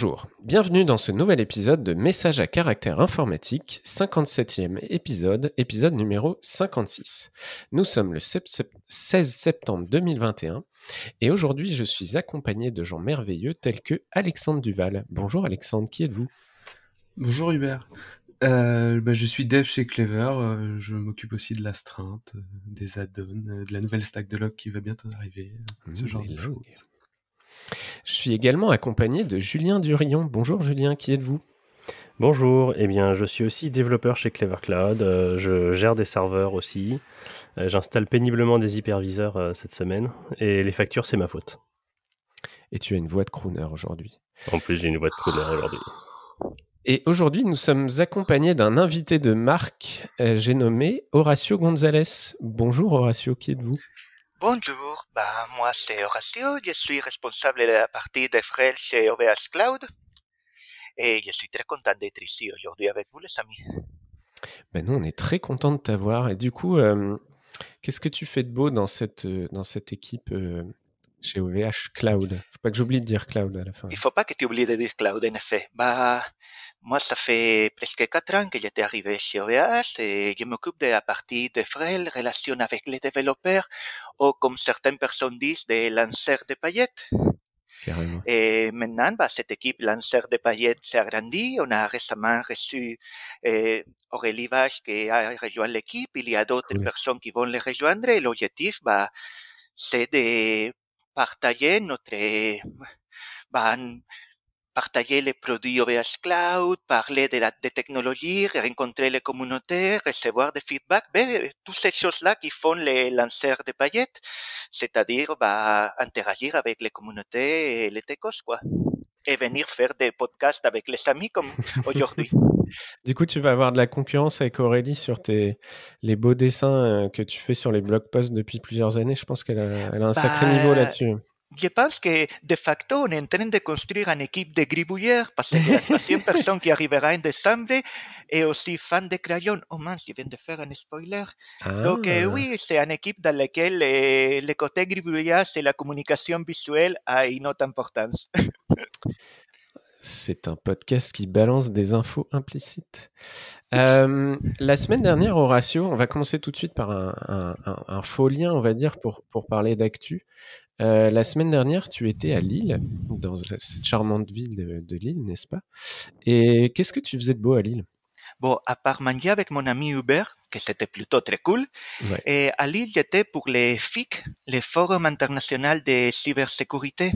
Bonjour, bienvenue dans ce nouvel épisode de Message à caractère informatique, 57e épisode, épisode numéro 56. Nous sommes le 16 septembre 2021 et aujourd'hui je suis accompagné de gens merveilleux tels que Alexandre Duval. Bonjour Alexandre, qui êtes-vous? Bonjour Hubert. Euh, bah, je suis dev chez Clever, euh, je m'occupe aussi de l'astreinte, euh, des add-ons, de la nouvelle stack de log qui va bientôt arriver, ce Mmh, genre de choses. Je suis également accompagné de Julien Durion. Bonjour Julien, qui êtes-vous? Bonjour, eh bien, je suis aussi développeur chez Clever Cloud. euh, je gère des serveurs aussi. Euh, J'installe péniblement des hyperviseurs euh, cette semaine. Et les factures, c'est ma faute. Et tu as une voix de crooner aujourd'hui. En plus, j'ai une voix de couleur aujourd'hui. Et aujourd'hui, nous sommes accompagnés d'un invité de marque, j'ai nommé Horacio Gonzalez. Bonjour Horacio, qui êtes-vous? Bonjour, bah, moi c'est Horacio, je suis responsable de la partie de Frel chez OVH Cloud et je suis très content d'être ici aujourd'hui avec vous les amis. Ben nous, on est très content de t'avoir. Et du coup, euh, qu'est-ce que tu fais de beau dans cette, euh, dans cette équipe euh, chez OVH Cloud? Faut pas que j'oublie de dire Cloud à la fin. Il faut pas que tu oublies de dire Cloud en effet. Bah, moi ça fait presque quatre ans que j'étais arrivé chez OVH et je m'occupe de la partie de Frel, relation avec les développeurs ou comme certaines personnes disent, des lanceurs de paillettes. Carrément. Et maintenant, bah, cette équipe lanceur de paillettes s'est agrandie. On a récemment reçu euh, Aurélie Vache qui a rejoint l'équipe. Il y a d'autres personnes qui vont les rejoindre. Et l'objectif, bah, c'est de partager notre, bah, partager les produits OVH Cloud, parler de la des technologies, rencontrer les communautés, recevoir des feedbacks, ben, toutes ces choses-là qui font les lanceurs de paillettes, c'est-à-dire bah, interagir avec les communautés et les techos, quoi. Et venir faire des podcasts avec les amis comme aujourd'hui. Du coup, tu vas avoir de la concurrence avec Aurélie sur tes, les beaux dessins euh, que tu fais sur les blog posts depuis plusieurs années. Je pense qu'elle a, elle a un sacré niveau Bah, là-dessus. Je pense que de facto, on est en train de construire une équipe de gribouilleurs parce que la troisième personne qui arrivera en décembre est aussi fan de crayon. Oh mince, je viens de faire un spoiler. Donc euh, Ah, oui, c'est une équipe dans laquelle euh, le côté gribouillage et la communication visuelle a une autre importance. C'est un podcast qui balance des infos implicites. Euh, la semaine dernière, Horatio, on va commencer tout de suite par un, un- un- un faux lien, on va dire, pour, pour parler d'actu. Euh, la semaine dernière, tu étais à Lille, dans cette charmante ville de, de Lille, n'est-ce pas? Et qu'est-ce que tu faisais de beau à Lille? Bon, à part manger avec mon ami Hubert, que c'était plutôt très cool, Ouais. et à Lille, j'étais pour les FIC, les Forums internationaux de cybersécurité.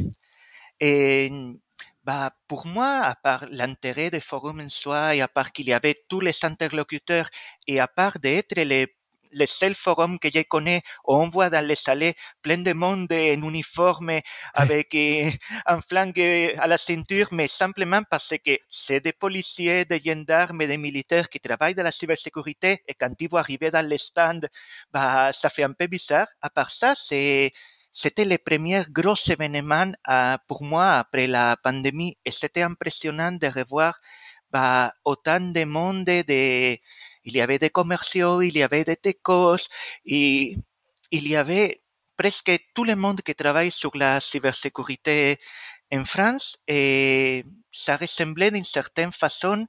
Et bah, pour moi, à part l'intérêt des forums en soi, et à part qu'il y avait tous les interlocuteurs, et à part d'être les, les seuls forums que je connais où on voit dans les salles plein de monde en uniforme, avec euh, un flingue à la ceinture, mais simplement parce que c'est des policiers, des gendarmes et des militaires qui travaillent dans la cybersécurité, et quand ils vont arriver dans les stands, bah, ça fait un peu bizarre. À part ça, c'est c'était le premier gros événement euh, pour moi après la pandémie et c'était impressionnant de revoir bah, autant de monde. De, il y avait des commerciaux, il y avait des techos, il y avait presque tout le monde qui travaille sur la cybersécurité en France et ça ressemblait d'une certaine façon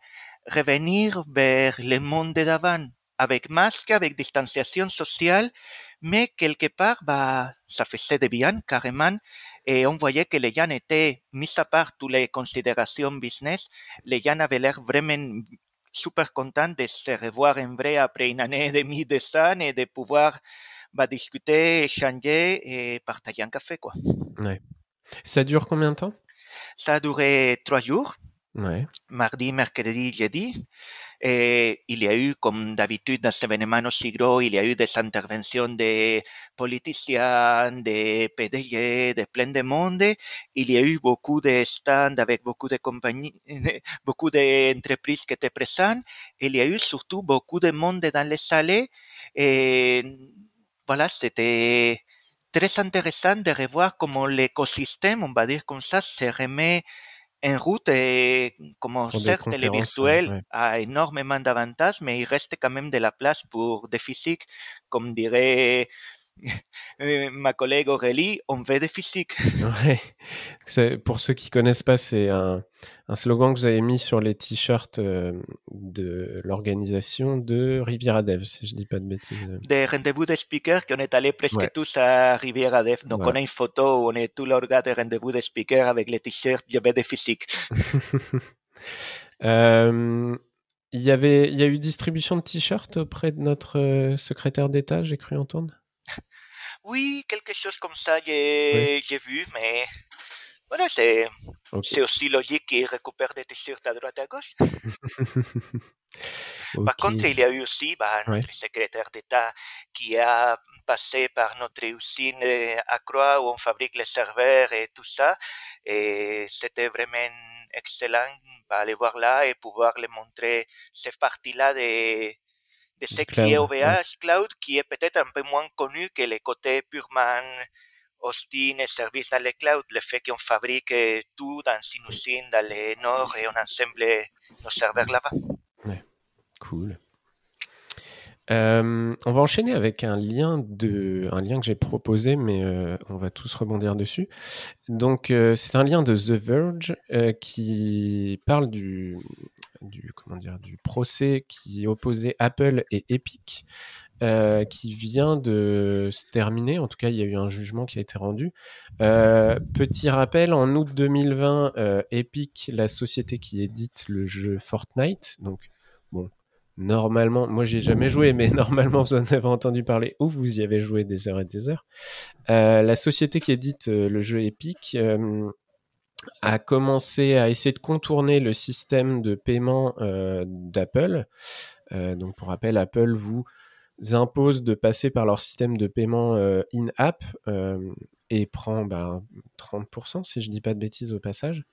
revenir vers le monde d'avant avec masque, avec distanciation sociale, mais quelque part, bah, ça faisait de bien carrément, et on voyait que les gens étaient, mis à part toutes les considérations business, les gens avaient l'air vraiment super contents de se revoir en vrai après une année et demie de ça et de pouvoir bah, discuter, échanger et partager un café, quoi. Ouais. Ça dure combien de temps? Ça a duré trois jours, Ouais. mardi, mercredi, jeudi. Et il y a eu, comme d'habitude, dans ces événements aussi gros, il y a eu des interventions de politiciens, de PDG, de plein de monde. Il y a eu beaucoup de stands avec beaucoup de compagnies, beaucoup d'entreprises qui étaient présentes. Il y a eu surtout beaucoup de monde dans les salles. Et voilà, c'était très intéressant de revoir comment l'écosystème, on va dire comme ça, se remet en route et comme certes le virtuel ouais. a énormément d'avantages, mais il reste quand même de la place pour des physiques, comme dirait ma collègue Aurélie, on veut des physiques. Ouais. Pour ceux qui connaissent pas, c'est un, un, slogan que vous avez mis sur les t-shirts euh, de l'organisation de Riviera Dev, si je dis pas de bêtises. Des rendez-vous de speakers qu'on est allé presque tous à Riviera Dev. Donc on a une photo où on est tout l'organe de rendez-vous de speakers avec les t-shirts Je vais des physiques. euh, il y avait, il y a eu distribution de t-shirts auprès de notre euh, secrétaire d'État, j'ai cru entendre? Oui, quelque chose comme ça, j'ai oui. vu, mais voilà, c'est okay. aussi logique qu'il récupère des t-shirts à droite et à gauche. okay. Par contre, il y a eu aussi bah, notre ouais. secrétaire d'État qui a passé par notre usine à Croix où on fabrique les serveurs et tout ça. Et c'était vraiment excellent bah, aller voir là et pouvoir les montrer cette partie-là de, de ce qui est OVH. Cloud, qui est peut-être un peu moins connu que le côté purement hosting et service dans le cloud, le fait qu'on fabrique tout dans une usine dans le nord et on assemble nos serveurs là-bas. Ouais, cool. Euh, on va enchaîner avec un lien de, un lien que j'ai proposé, mais euh, on va tous rebondir dessus. Donc, euh, c'est un lien de The Verge qui parle du, du, comment dire, du procès qui opposait Apple et Epic. Euh, qui vient de se terminer. En tout cas, il y a eu un jugement qui a été rendu. Euh, petit rappel, en août 2020, euh, Epic, la société qui édite le jeu Fortnite, donc bon, normalement, moi j'ai jamais joué, mais normalement vous en avez entendu parler ou vous y avez joué des heures et des heures. la société qui édite le jeu Epic a commencé à essayer de contourner le système de paiement d'Apple. donc pour rappel, Apple vous impose de passer par leur système de paiement euh, in-app euh, et prend ben, 30%, si je dis pas de bêtises au passage.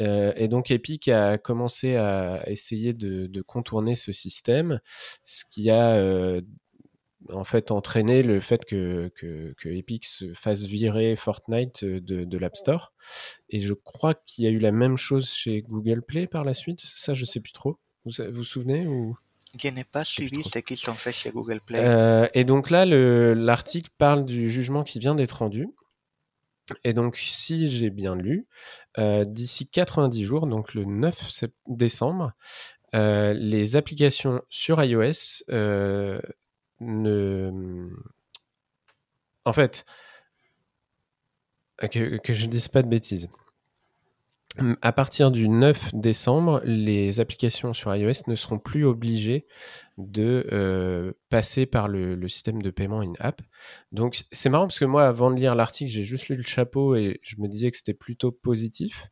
Euh, et donc Epic a commencé à essayer de, de contourner ce système, ce qui a euh, en fait entraîné le fait que, que, que, Epic se fasse virer Fortnite de, de l'App Store. Et je crois qu'il y a eu la même chose chez Google Play par la suite. Ça, je sais plus trop. Vous vous, vous souvenez ou? Je n'ai pas suivi ce qu'ils ont fait chez Google Play. Euh, et donc là, l'article parle du jugement qui vient d'être rendu. Et donc, si j'ai bien lu, euh, d'ici 90 jours, donc le 9 décembre, euh, les applications sur iOS euh, ne. En fait, que, je ne dise pas de bêtises. À partir du 9 décembre, les applications sur iOS ne seront plus obligées de euh, passer par le, le, système de paiement in-app. Donc c'est marrant parce que moi, avant de lire l'article, j'ai juste lu le chapeau et je me disais que c'était plutôt positif.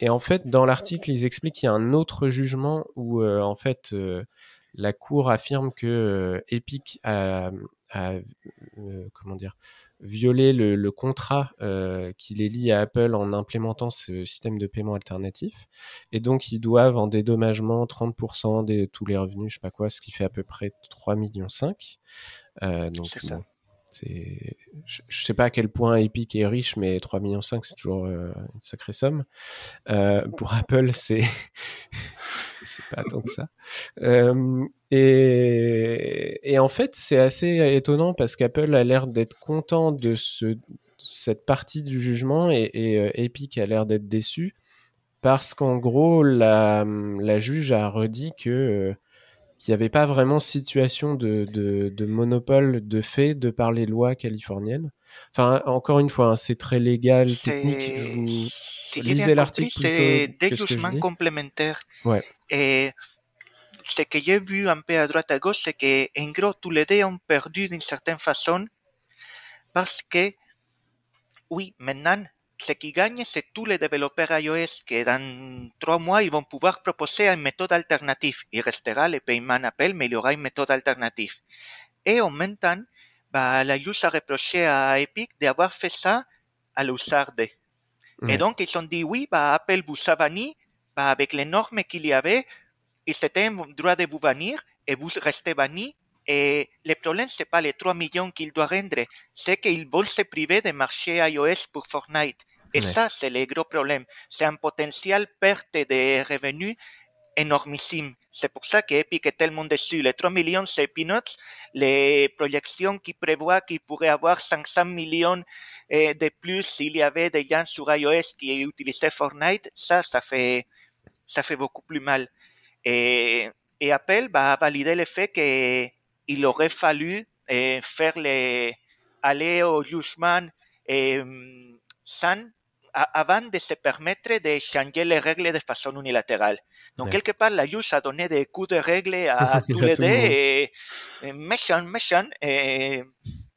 Et en fait, dans l'article, ils expliquent qu'il y a un autre jugement où euh, en fait euh, la cour affirme que euh, Epic a, a euh, comment dire violer le, le contrat euh, qui les lie à Apple en implémentant ce système de paiement alternatif. Et donc, ils doivent en dédommagement 30% de tous les revenus, je sais pas quoi, ce qui fait à peu près 3,5 millions. Donc, c'est ça. Je, je, sais pas à quel point Epic est riche, mais 3 millions 5, c'est toujours euh, une sacrée somme. Euh, pour Apple, c'est, c'est pas tant que ça. Euh, et, en fait, c'est assez étonnant parce qu'Apple a l'air d'être content de ce, cette partie du jugement et, Epic a l'air d'être déçu parce qu'en gros, la juge a redit que qu'il n'y avait pas vraiment situation de, de, de, monopole de fait de par les lois californiennes. Enfin, encore une fois, hein, c'est très légal, technique. Je vous si lisez l'article. C'est des jugements complémentaires. Ouais. Et ce que j'ai vu un peu à droite à gauche, c'est que, en gros, tous les deux ont perdu d'une certaine façon parce que, oui, maintenant, ce qui gagne, c'est tous les développeurs iOS que dans trois mois, ils vont pouvoir proposer une méthode alternative. Il restera le paiement Apple, mais il y aura une méthode alternative. Et en même temps, bah, la juge a reproché à Epic d'avoir fait ça à l'USARD. Mmh. Et donc, ils ont dit oui, bah, Apple vous a banni, bah, avec les normes qu'il y avait, ils étaient en droit de vous bannir et vous restez banni et le problème, c'est pas les 3 millions qu'il doit rendre, c'est qu'il veut se priver des marchés iOS pour Fortnite. Et ouais. ça, c'est le gros problème. C'est un potentiel perte de revenus énormissime. C'est pour ça qu'Epic est tellement déçu. Les 3 millions, c'est peanuts. Les projections qui prévoient qu'il pourrait avoir 500 millions eh, de plus s'il y avait des gens sur iOS qui utilisaient Fortnite, ça, ça fait, ça fait beaucoup plus mal. Et, et Apple va valider le fait qu'il aurait fallu eh, faire les, aller au jugement eh, sans avant de se permettre de changer les règles de façon unilatérale. Donc, quelque part, la JUS a donné des coups de règle à tous les deux et, méchant, méchant, et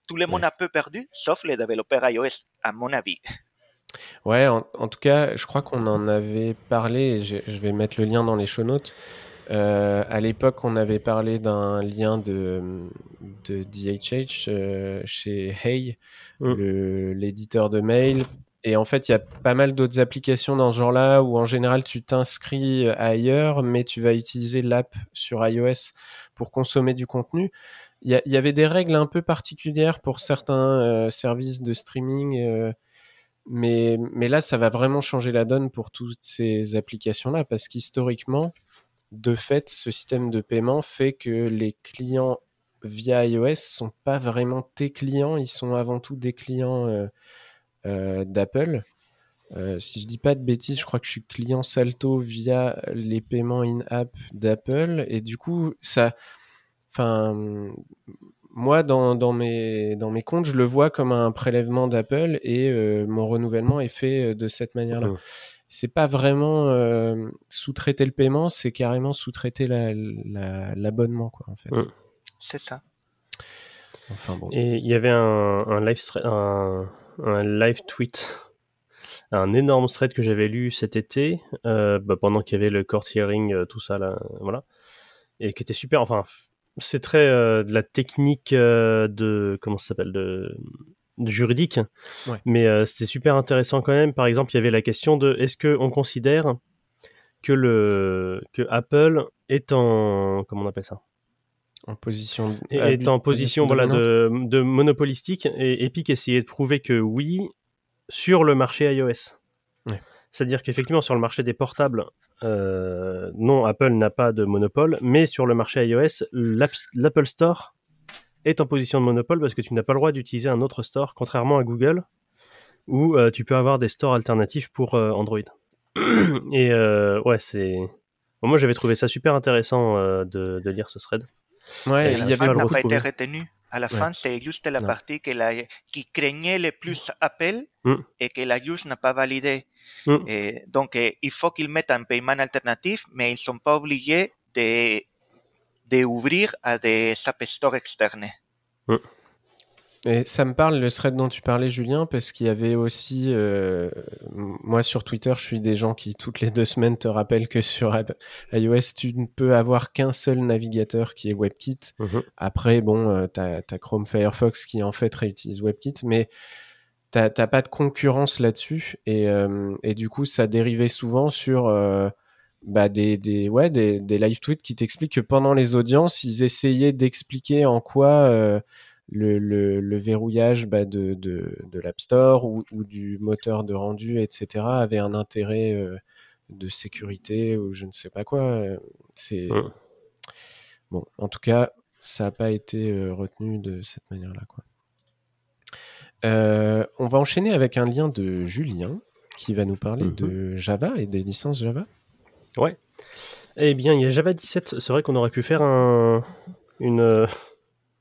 tout le monde a peu perdu, sauf les développeurs iOS, à mon avis. Ouais, en, tout cas, je crois qu'on en avait parlé, je, vais mettre le lien dans les show notes. Euh, à l'époque, on avait parlé d'un lien de, de DHH euh, chez Hey, mm. l'éditeur de mail, et en fait, il y a pas mal d'autres applications dans ce genre-là où en général tu t'inscris ailleurs, mais tu vas utiliser l'app sur iOS pour consommer du contenu. Il y, avait des règles un peu particulières pour certains euh, services de streaming, mais, mais là, ça va vraiment changer la donne pour toutes ces applications-là parce qu'historiquement, de fait, ce système de paiement fait que les clients via iOS sont pas vraiment tes clients, ils sont avant tout des clients. Euh, euh, d'Apple. Euh, si je dis pas de bêtises, je crois que je suis client Salto via les paiements in-app d'Apple. Et du coup, ça. Enfin. Moi, dans, mes, comptes, je le vois comme un prélèvement d'Apple et mon renouvellement est fait de cette manière-là. C'est pas vraiment sous-traiter le paiement, c'est carrément sous-traiter l'abonnement, la, quoi, en fait. Mmh. C'est ça. Enfin, bon. Et il y avait un, un live, un, un live tweet, un énorme thread que j'avais lu cet été, euh, bah, pendant qu'il y avait le court hearing, euh, tout ça, là, voilà, et qui était super. Enfin, c'est très euh, de la technique de. Comment ça s'appelle de, juridique, mais c'était super intéressant quand même. Par exemple, il y avait la question de est-ce qu'on considère que, le, que Apple est en. Comment on appelle ça? En position est en position voilà de, de, monopolistique et Epic essayait de prouver que oui sur le marché iOS. C'est-à-dire qu'effectivement sur le marché des portables, euh, non Apple n'a pas de monopole, mais sur le marché iOS, l'Apple Store est en position de monopole parce que tu n'as pas le droit d'utiliser un autre store, contrairement à Google, où euh, tu peux avoir des stores alternatifs pour euh, Android. et ouais, c'est. moi, j'avais trouvé ça super intéressant de, de, lire ce thread. Ouais, il y fin n'a pas été retenu. À la fin, c'est juste la partie que la, qui craignait le plus Apple mm. et que la use n'a pas validé. Mm. Et donc, il faut qu'ils mettent un paiement alternatif, mais ils ne sont pas obligés de, de ouvrir à des App Store externes. Et ça me parle le thread dont tu parlais, Julien, parce qu'il y avait aussi, euh, moi sur Twitter, je suis des gens qui toutes les deux semaines te rappellent que sur iOS, tu ne peux avoir qu'un seul navigateur qui est WebKit. Mhm. Après, bon, euh, tu as, Chrome Firefox qui en fait réutilise WebKit, mais tu n'as pas de concurrence là-dessus. Et, euh, et, du coup, ça dérivait souvent sur bah, des, des, ouais, des, des live tweets qui t'expliquent que pendant les audiences, ils essayaient d'expliquer en quoi le, le, verrouillage bah, de, de, de l'App Store ou, ou, du moteur de rendu, etc., avait un intérêt euh, de sécurité ou je ne sais pas quoi. Euh, c'est bon. En tout cas, ça n'a pas été euh, retenu de cette manière-là, quoi. on va enchaîner avec un lien de Julien qui va nous parler de Java et des licences Java. Ouais. Eh bien, il y a Java 17. C'est vrai qu'on aurait pu faire un, une,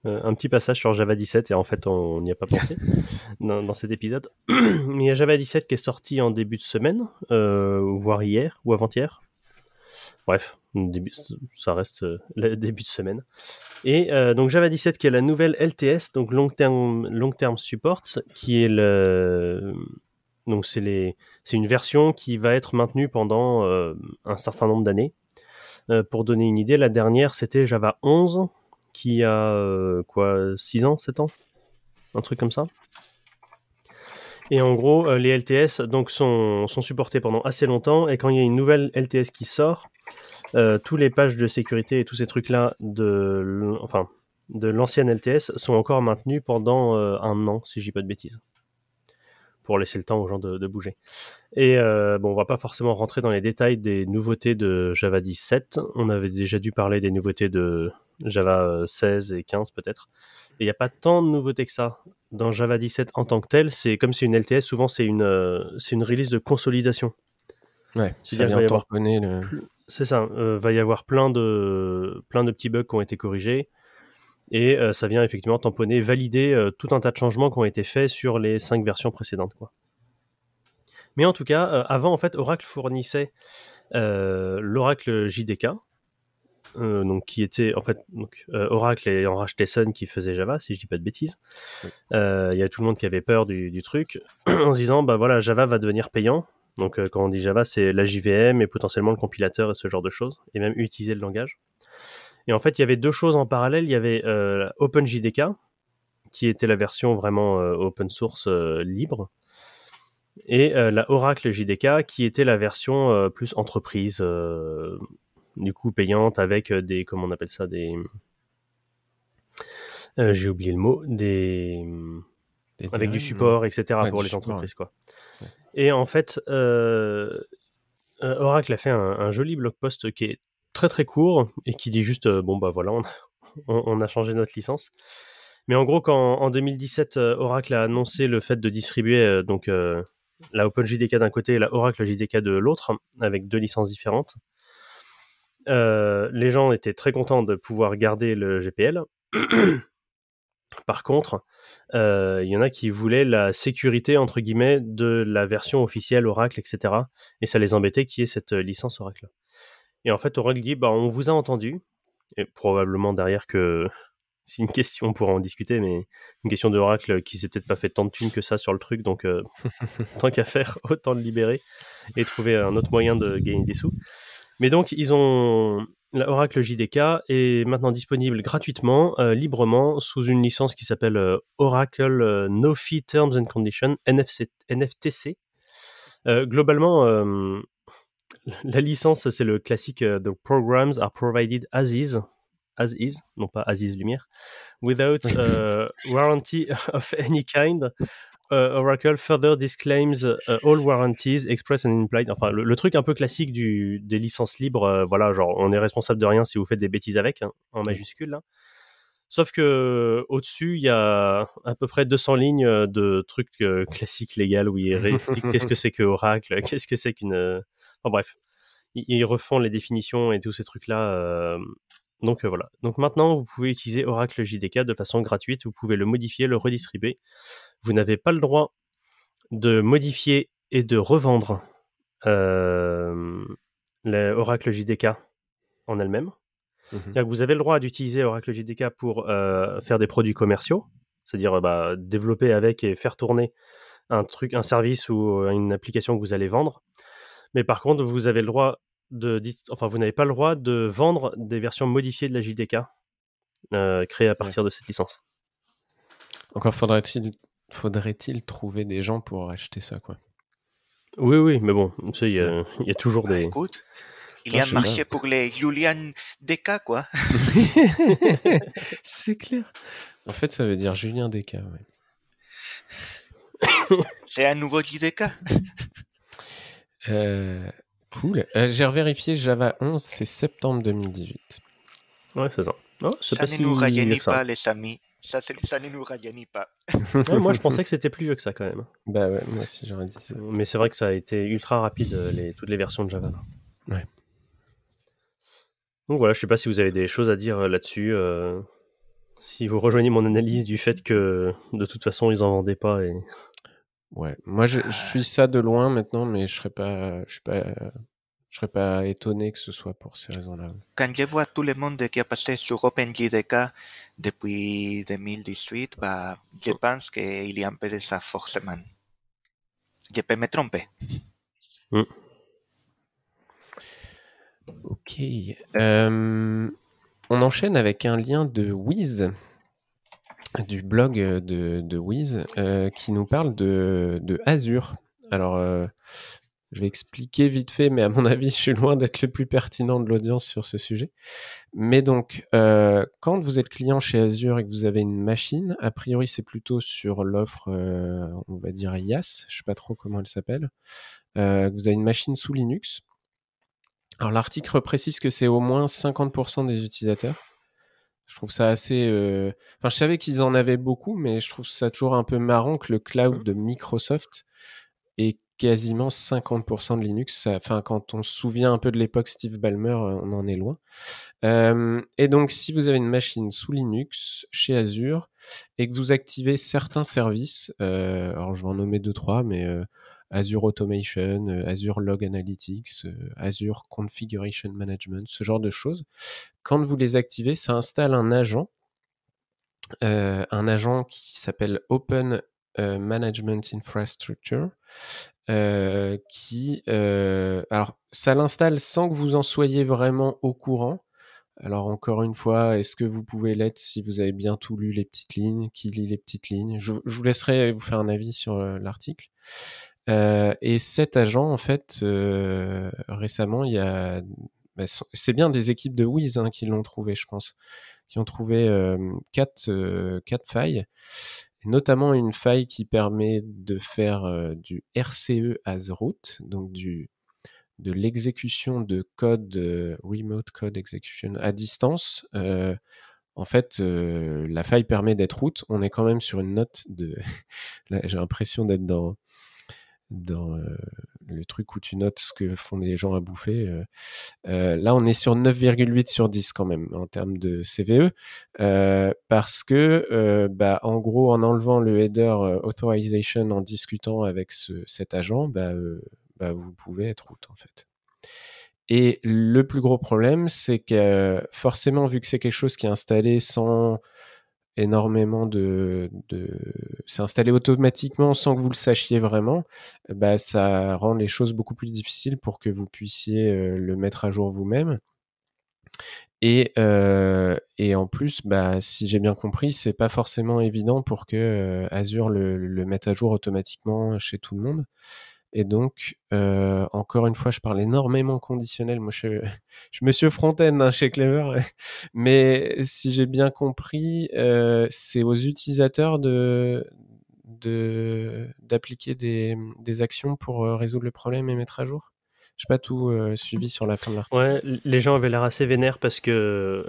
euh, un petit passage sur Java 17 et en fait on n'y a pas pensé dans, cet épisode. Il y a Java 17 qui est sorti en début de semaine, euh, voire hier ou avant-hier. Bref, début, ça reste euh, le début de semaine. Et donc Java 17 qui est la nouvelle LTS, donc Long Term, long term Support, qui est le... Donc c'est une version qui va être maintenue pendant un certain nombre d'années. pour donner une idée, la dernière c'était Java 11 qui a euh, quoi 6 ans, 7 ans? Un truc comme ça. Et en gros, euh, les LTS donc, sont, supportés pendant assez longtemps. Et quand il y a une nouvelle LTS qui sort, euh, tous les pages de sécurité et tous ces trucs-là de l'ancienne LTS sont encore maintenus pendant un an, si je dis pas de bêtises. Pour laisser le temps aux gens de, de bouger. Et euh, bon, on va pas forcément rentrer dans les détails des nouveautés de Java 17. On avait déjà dû parler des nouveautés de Java 16 et 15 peut-être. Et il n'y a pas tant de nouveautés que ça dans Java 17 en tant que tel. C'est comme c'est une LTS, souvent c'est une, euh, c'est une release de consolidation. Ouais, C'est ça bien, vient il va y avoir tamponner le... C'est ça. euh, va y avoir plein de, plein de petits bugs qui ont été corrigés. Et euh, ça vient effectivement tamponner, valider euh, tout un tas de changements qui ont été faits sur les cinq versions précédentes. Quoi. Mais en tout cas, euh, avant, en fait, Oracle fournissait l'Oracle JDK, donc qui était en fait donc, Oracle ayant racheté Sun qui faisait Java, si je dis pas de bêtises. Oui. Il y a tout le monde qui avait peur du, du truc en se disant bah voilà Java va devenir payant. Donc quand on dit Java, c'est la JVM et potentiellement le compilateur et ce genre de choses, et même utiliser le langage. Et en fait, il y avait deux choses en parallèle. Il y avait euh, OpenJDK, qui était la version vraiment euh, open source euh, libre, et euh, la Oracle JDK, qui était la version plus entreprise, du coup payante avec des, comment on appelle ça, des, j'ai oublié le mot, des, des avec du support, etc. Ouais, pour les support, entreprises, quoi. Ouais. Et en fait, Oracle a fait un, un joli blog post qui est très très court et qui dit juste euh, bon bah voilà, on, a changé notre licence. Mais en gros, quand en 2017 euh, Oracle a annoncé le fait de distribuer euh, donc euh, la OpenJDK d'un côté et la Oracle JDK de l'autre, avec deux licences différentes, les gens étaient très contents de pouvoir garder le GPL. Par contre, il y en a qui voulaient la sécurité entre guillemets de la version officielle Oracle, etc. Et ça les embêtait qu'il y ait cette licence Oracle. Et en fait, Oracle dit bah on vous a entendu, et probablement derrière que c'est une question, on pourra en discuter, mais une question de Oracle qui s'est peut-être pas fait tant de thunes que ça sur le truc, donc euh, tant qu'à faire, autant le libérer et trouver un autre moyen de gagner des sous. Mais donc, ils ont Oracle JDK est maintenant disponible gratuitement, euh, librement, sous une licence qui s'appelle euh, Oracle No Fee Terms and Conditions, NFTC. Globalement, la licence, c'est le classique euh, The programs are provided as is, as is, non pas as is lumière, without uh, warranty of any kind. Uh, Oracle further disclaims uh, all warranties express and implied. Enfin, le, le truc un peu classique du, des licences libres, euh, voilà, genre on est responsable de rien si vous faites des bêtises avec, hein, en majuscule. Là. Sauf que au-dessus, il y a à peu près 200 lignes euh, de trucs euh, classiques légaux où ils réexpliquent qu'est-ce que c'est que Oracle, qu'est-ce que c'est qu'une. Enfin bref, ils, ils refont les définitions et tous ces trucs-là. euh, Donc euh, voilà. Donc maintenant, vous pouvez utiliser Oracle JDK de façon gratuite. Vous pouvez le modifier, le redistribuer. Vous n'avez pas le droit de modifier et de revendre euh, le Oracle JDK en elle-même. Que vous avez le droit d'utiliser Oracle JDK pour euh, faire des produits commerciaux, c'est-à-dire bah, développer avec et faire tourner un truc, un service ou une application que vous allez vendre. Mais par contre, vous avez le droit de, dis- enfin, vous n'avez pas le droit de vendre des versions modifiées de la JDK euh, créées à partir de cette licence. Encore faudrait-il faudrait-il trouver des gens pour acheter ça, quoi. Oui, oui, mais bon, tu sais, il y, a- il y a toujours Bah, des. écoute, il y a un sais marché pour les Julian DK, quoi. C'est clair. En fait, ça veut dire Julien ouais. C'est un nouveau JDK. Euh, cool. Euh, J'ai revérifié Java 11, c'est septembre 2018. Ouais, c'est ça. Ça pas ne si nous rajeunit pas, les amis. Ça, ne nous rajeunit pas. Ouais, moi, je pensais que c'était plus vieux que ça quand même. Bah ouais, moi aussi j'aurais dit ça. Mais c'est vrai que ça a été ultra rapide, euh, les, toutes les versions de Java. Ouais. Donc voilà, je sais pas si vous avez des choses à dire euh, là-dessus. euh, si vous rejoignez mon analyse du fait que de toute façon ils en vendaient pas et Ouais, moi je, je suis ça de loin maintenant, mais je serais pas, je suis pas, je serais pas étonné que ce soit pour ces raisons-là. Quand je vois tout le monde qui a passé sur OpenJDK depuis 2018, bah, je pense qu'il y a un peu de ça forcément. Je peux me tromper. Ok. Euh, on enchaîne avec un lien de Wiz, du blog de, de Wiz, euh, qui nous parle de, Azure. Alors, euh, je vais expliquer vite fait, mais à mon avis, je suis loin d'être le plus pertinent de l'audience sur ce sujet. Mais donc, euh, quand vous êtes client chez Azure et que vous avez une machine, a priori, c'est plutôt sur l'offre, euh, on va dire IaaS, je sais pas trop comment elle s'appelle. Euh, vous avez une machine sous Linux. Alors, l'article précise que c'est au moins 50% des utilisateurs. Je trouve ça assez. Enfin, je savais qu'ils en avaient beaucoup, mais je trouve ça toujours un peu marrant que le cloud de Microsoft est quasiment 50% de Linux. Enfin, quand on se souvient un peu de l'époque Steve Ballmer, euh, on en est loin. Euh, et donc, si vous avez une machine sous Linux chez Azure et que vous activez certains services, euh, alors je vais en nommer deux trois, mais Azure Automation, Azure Log Analytics, Azure Configuration Management, ce genre de choses. Quand vous les activez, ça installe un agent, un agent qui s'appelle Open Management Infrastructure, euh, qui, euh, alors, ça l'installe sans que vous en soyez vraiment au courant. Alors encore une fois, est-ce que vous pouvez l'être si vous avez bien tout lu les petites lignes, qui lit les petites lignes? Je, vous laisserai vous faire un avis sur euh, et cet agent, en fait, récemment, il y a, bah, c'est bien des équipes de Wiz hein, qui l'ont trouvé, je pense, qui ont trouvé quatre, quatre failles notamment une faille qui permet de faire euh, du RCE as root, donc de l'exécution de code, euh, remote code execution à distance. Euh, en fait, la faille permet d'être root. On est quand même sur une note de. J'ai l'impression d'être dans dans euh, le truc où tu notes ce que font les gens à bouffer. Euh, euh, là, on est sur 9,8 sur 10 quand même en termes de CVE, parce que, bah, en gros, en enlevant le header authorization, en discutant avec cet agent, bah, bah, vous pouvez être route en fait. Et le plus gros problème, c'est que forcément, vu que c'est quelque chose qui est installé sans énormément de, de... c'est installé automatiquement sans que vous le sachiez vraiment, bah, ça rend les choses beaucoup plus difficiles pour que vous puissiez euh, le mettre à jour vous-même. Et, euh, et en plus, bah, si j'ai bien compris, c'est pas forcément évident pour que euh, Azure le, mette à jour automatiquement chez tout le monde. Et donc, euh, encore une fois, je parle énormément conditionnel. Moi, je, je monsieur front-end hein, chez Clever. Mais si j'ai bien compris, euh, c'est aux utilisateurs de d'appliquer des, des, actions pour euh, résoudre le problème et mettre à jour. Je n'ai pas tout suivi sur la fin de l'article. Ouais, les gens avaient l'air assez vénères parce que,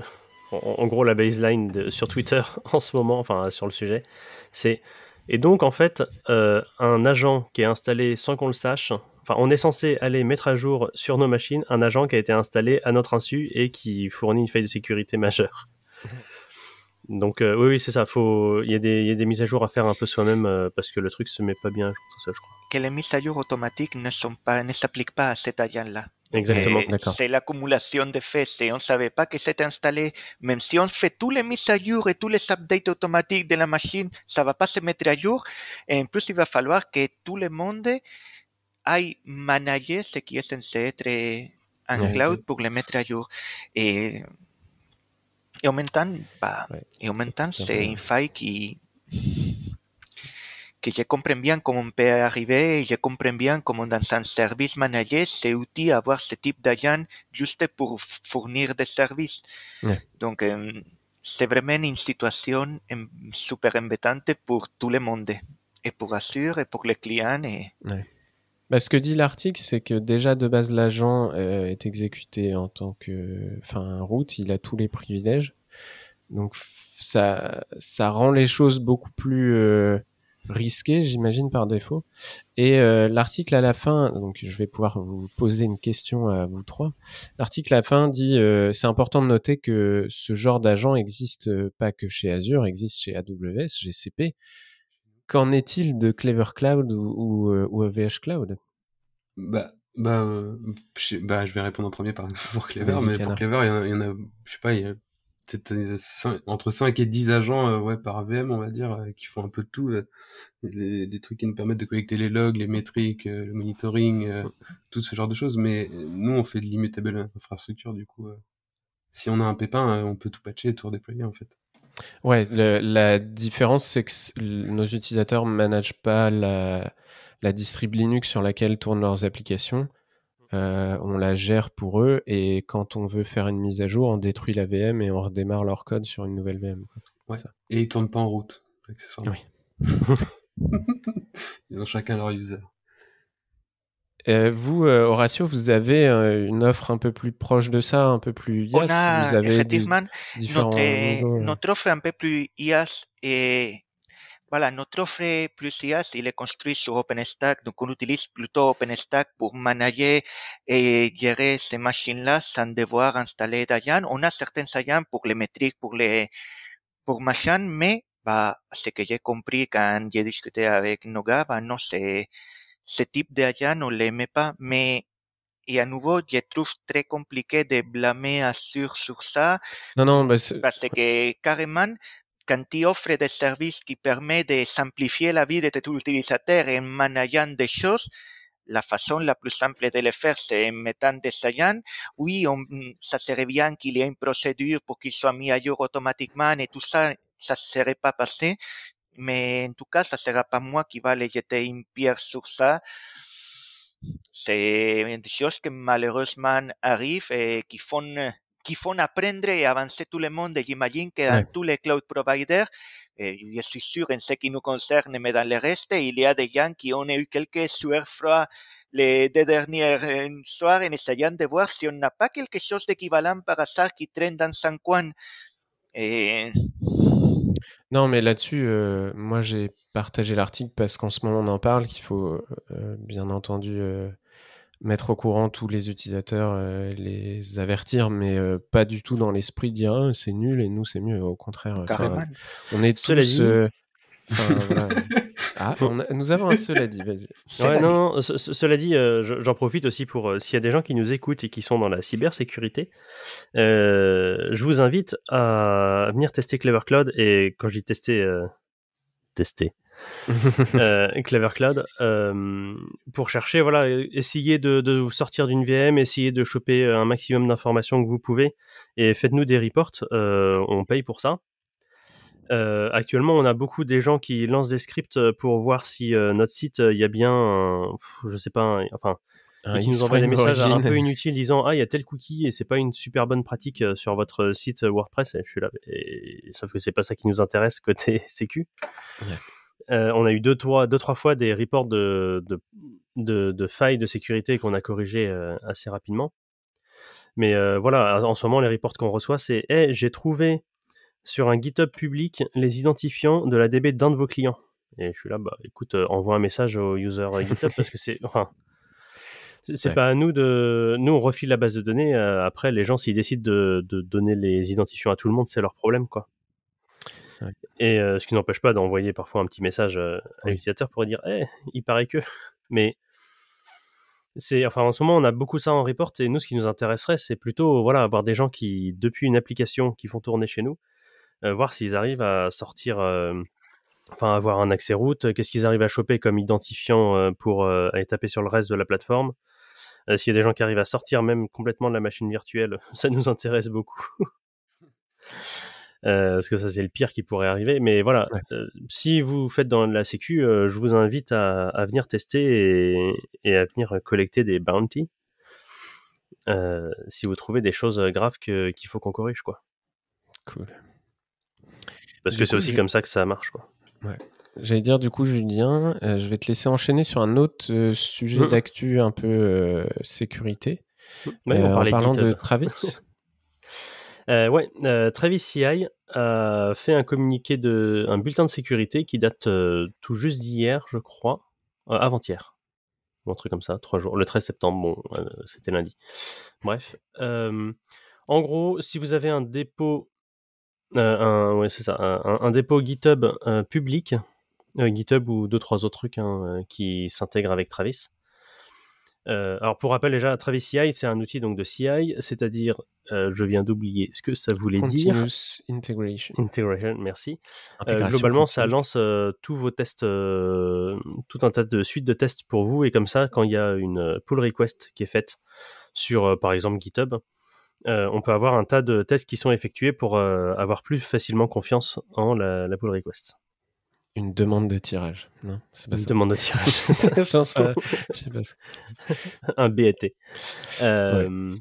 en, gros, la baseline sur Twitter en ce moment, enfin sur le sujet, c'est et donc, en fait, euh, un agent qui est installé sans qu'on le sache, enfin, on est censé aller mettre à jour sur nos machines un agent qui a été installé à notre insu et qui fournit une faille de sécurité majeure. Donc, euh, oui, oui c'est ça. Il y, a des mises à jour à faire un peu soi-même euh, parce que le truc se met pas bien à jour tout ça, je crois. Que les mises à jour automatiques ne s'appliquent pas à cet agent-là. Exactement, d'accord. C'est l'accumulation de faits. Si on ne savait pas que c'était installé, même si on fait tous les mises à jour et tous les updates automatiques de la machine, ça va pas se mettre à jour. Et en plus, il va falloir que tout le monde aille manager ce qui est censé être en cloud pour le mettre à jour. Et, et en même temps, bah, et en même temps, c'est une faille qui que je comprends bien comment on peut arriver, je comprends bien comment dans un service managé, c'est utile avoir ce type d'agent juste pour fournir des services. Donc, euh, c'est vraiment une situation super embêtante pour tout le monde, et pour Azure, et pour les clients. Et... Bah, ce que dit l'article, c'est que déjà de base, l'agent euh, est exécuté en tant que, enfin, route, il a tous les privilèges. Donc, ça, ça rend les choses beaucoup plus euh, risqué, j'imagine, par défaut. Et euh, l'article à la fin, donc je vais pouvoir vous poser une question à vous trois. L'article à la fin dit, euh, c'est important de noter que ce genre d'agent existe euh, pas que chez Azure, existe chez AWS, GCP. Qu'en est-il de Clever Cloud ou, ou, AVH Cloud? Bah, bah, je, bah, je vais répondre en premier par, pour Clever, mais pour Clever, il y, en a, il y en a, je sais pas, il y a euh, entre 5 et 10 agents euh, ouais, par VM, on va dire, euh, qui font un peu de tout. Les, trucs qui nous permettent de collecter les logs, les métriques, le monitoring, tout ce genre de choses. Mais nous, on fait de l'immutable infrastructure, du coup. si on a un pépin, on peut tout patcher et tout redéployer, en fait. Ouais, la différence, c'est que nos utilisateurs ne managent pas la, la distrib Linux sur laquelle tournent leurs applications. On la gère pour eux et quand on veut faire une mise à jour, on détruit la VM et on redémarre leur code sur une nouvelle VM. Ouais. Et ils tournent pas en route, accessoirement. Oui. ils ont chacun leur user. Euh, vous, euh, Horatio, vous avez euh, une offre un peu plus proche de ça, un peu plus IaaS On a vous avez effectivement notre, notre, offre un peu plus IaaS et voilà, notre offre plus IaaS, il est construit sur OpenStack, donc on utilise plutôt OpenStack pour manager et gérer ces machines-là sans devoir installer Dayan. On a certains Dayan pour les métriques, pour les pour machin, mais bah, ce que j'ai compris quand j'ai discuté avec Noga, bah non, c'est ce type d'agent, on l'aimait pas, mais et à nouveau, je trouve très compliqué de blâmer Azure sur ça. Non, non, bah parce que carrément, quand tu offres des services qui permettent de simplifier la vie de tes utilisateurs en manageant des choses, la façon la plus simple de le faire, c'est en mettant des agents. Oui, ça serait bien qu'il y ait une procédure pour qu'il soit mis à jour automatiquement et tout ça, ça serait pas passé mais en tout cas, ça sera pas moi qui va aller jeter une pierre sur ça. C'est des choses qui malheureusement arrivent et qui font qui font apprendre et avancer tout le monde. J'imagine que dans tous les cloud providers, et je suis sûr en ce qui nous concerne, mais dans le reste, il y a des gens qui ont eu quelques sueurs froides les deux dernières soirs en essayant de voir si on n'a pas quelque chose d'équivalent par hasard qui traîne dans son coin. Et non, mais là-dessus, euh, moi j'ai partagé l'article parce qu'en ce moment on en parle, qu'il faut euh, euh, bien entendu mettre au courant tous les utilisateurs, les avertir, mais pas du tout dans l'esprit de dire «Ah, c'est nul et nous c'est mieux. Au contraire, on est tous. Ah, nous avons un cela dit, vas-y. Ouais, non, cela dit, euh, j'en profite aussi pour, euh, s'il y a des gens qui nous écoutent et qui sont dans la cybersécurité, euh, je vous invite à venir tester Clever Cloud. Et quand je dis tester, tester. Clever Cloud pour chercher voilà essayer de, de vous sortir d'une VM essayer de choper un maximum d'informations que vous pouvez et faites-nous des reports on paye pour ça euh, actuellement, on a beaucoup des gens qui lancent des scripts euh, pour voir si euh, notre site, il y a bien, je sais pas, enfin, qui nous envoient des messages un peu inutiles disant ah il y a tel cookie et c'est pas une super bonne pratique sur votre site WordPress. Et je suis là, et... sauf que c'est pas ça qui nous intéresse côté sécu. On a eu deux trois, deux, trois fois des reports de, de, de, de failles de sécurité qu'on a corrigées assez rapidement. Mais voilà, en ce moment, les reports qu'on reçoit, c'est hey, j'ai trouvé sur un GitHub public les identifiants de la DB d'un de vos clients. Et je suis là, bah écoute, euh, envoie un message au user GitHub parce que c'est, enfin, c'est pas à nous de, nous on refile la base de données. Euh, après, les gens s'ils décident de, donner les identifiants à tout le monde, c'est leur problème, quoi. Et euh, ce qui n'empêche pas d'envoyer parfois un petit message à l'utilisateur pour dire, eh, il paraît que, mais c'est, enfin, en ce moment, on a beaucoup ça en report et nous, ce qui nous intéresserait, c'est plutôt, voilà, avoir des gens qui, depuis une application, qui font tourner chez nous, euh, voir s'ils arrivent à sortir, euh, enfin avoir un accès route, qu'est-ce qu'ils arrivent à choper comme identifiant euh, pour aller taper sur le reste de la plateforme. S'il y a des gens qui arrivent à sortir même complètement de la machine virtuelle, ça nous intéresse beaucoup. Parce que ça c'est le pire qui pourrait arriver. Mais voilà, si vous faites dans la sécu, je vous invite à, venir tester et, et, à venir collecter des bounties. si vous trouvez des choses graves qu'il faut qu'on corrige, quoi. Cool. Parce que c'est aussi comme ça que ça marche. Quoi. Ouais. J'allais dire du coup Julien, euh, je vais te laisser enchaîner sur un autre euh, sujet mmh. d'actu un peu euh, sécurité. Mmh. Ouais, en parlant de Travis. ouais, Travis CI a fait un communiqué de un bulletin de sécurité qui date tout juste d'hier, je crois, avant-hier, un truc comme ça, trois jours, le 13 septembre. Bon, c'était lundi. Bref, en gros, si vous avez un dépôt euh, un, c'est ça, un, dépôt GitHub euh, public, euh, GitHub ou deux trois autres trucs hein, qui s'intègrent avec Travis. alors pour rappel déjà, Travis CI c'est un outil donc de CI, c'est-à-dire, je viens d'oublier ce que ça voulait Continuous dire. Integration. Integration, merci. globalement, ça lance tous vos tests, tout un tas de suites de tests pour vous et comme ça, quand il y a une pull request qui est faite sur, par exemple, GitHub, euh, on peut avoir un tas de tests qui sont effectués pour euh, avoir plus facilement confiance en la, pull request. Une demande de tirage, non C'est pas Une demande de tirage, sais pas. Un BAT. Euh,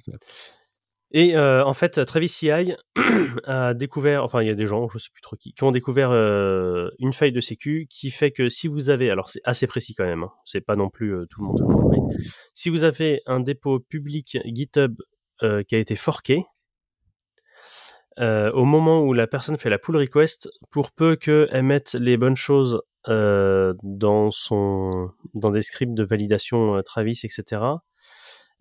et euh, en fait, Travis CI a découvert, enfin il y a des gens, je sais plus trop qui, qui ont découvert euh, une faille de sécu qui fait que si vous avez, alors c'est assez précis quand même, hein, c'est pas non plus tout le monde, mais si vous avez un dépôt public GitHub qui a été forqué, au moment où la personne fait la pull request, pour peu qu'elle mette les bonnes choses dans son dans des scripts de validation Travis, etc.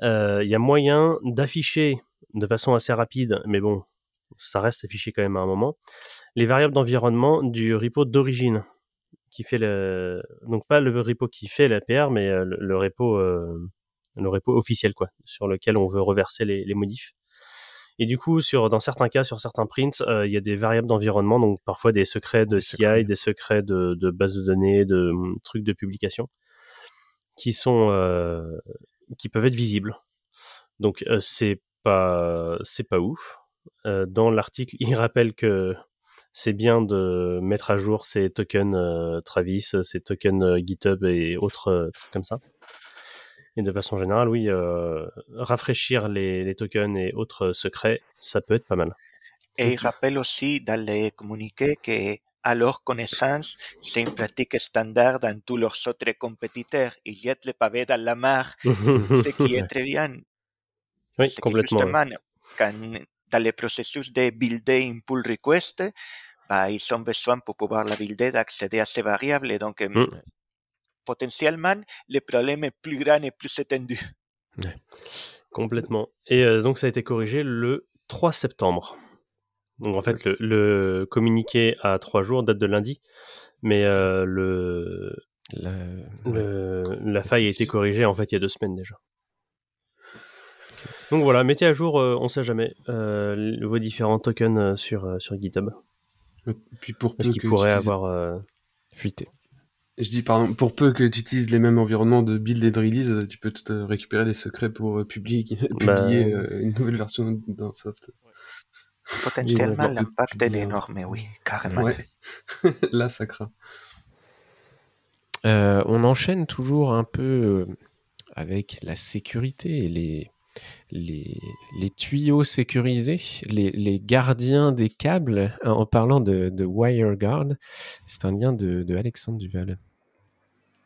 Il y a moyen d'afficher de façon assez rapide, mais bon, ça reste affiché quand même à un moment, les variables d'environnement du repo d'origine qui fait le donc pas le repo qui fait la PR, mais le, repo le repo officiel quoi, sur lequel on veut reverser les, les modifs. Et du coup, sur, dans certains cas, sur certains prints, euh, il y a des variables d'environnement, donc parfois des secrets de CI, des secrets de, de base de données, de hum, trucs de publication, qui sont, euh, qui peuvent être visibles. Donc euh, c'est pas, c'est pas ouf. dans l'article, il rappelle que c'est bien de mettre à jour ces tokens Travis, ces tokens GitHub et autres trucs comme ça. Et de façon générale, oui, euh, rafraîchir les, les, tokens et autres secrets, ça peut être pas mal. Et il rappelle aussi dans les communiqués que à leur connaissance, c'est une pratique standard dans tous leurs autres compétiteurs. Ils jettent le pavé dans la mare, ce qui est très bien. Oui, complètement. Justement, quand, dans le processus de builder une pull request, bah, ils ont besoin pour pouvoir la builder d'accéder à ces variables. Donc, mm potentiellement, le problème est plus grand et plus étendu. Complètement. Et euh, donc, ça a été corrigé le 3 septembre. Donc, en fait, le, communiqué à trois jours date de lundi, mais euh, le, la, faille a été corrigée en fait il y a deux semaines déjà. Donc voilà, mettez à jour, euh, on ne sait jamais, vos différents tokens sur, sur GitHub. puis pour Parce qu'il pourrait avoir fuité. Je dis, pardon, pour peu que tu utilises les mêmes environnements de build et de release, euh, tu peux tout euh, récupérer les secrets pour euh, publier, bah, une nouvelle version d'un soft. Potentiellement, l'impact est énorme, oui, carrément. Ouais. Là, ça craint. on enchaîne toujours un peu avec la sécurité et les, les, les tuyaux sécurisés, les, les, gardiens des câbles, en parlant de, de WireGuard. C'est un lien de, de Alexandre Duval.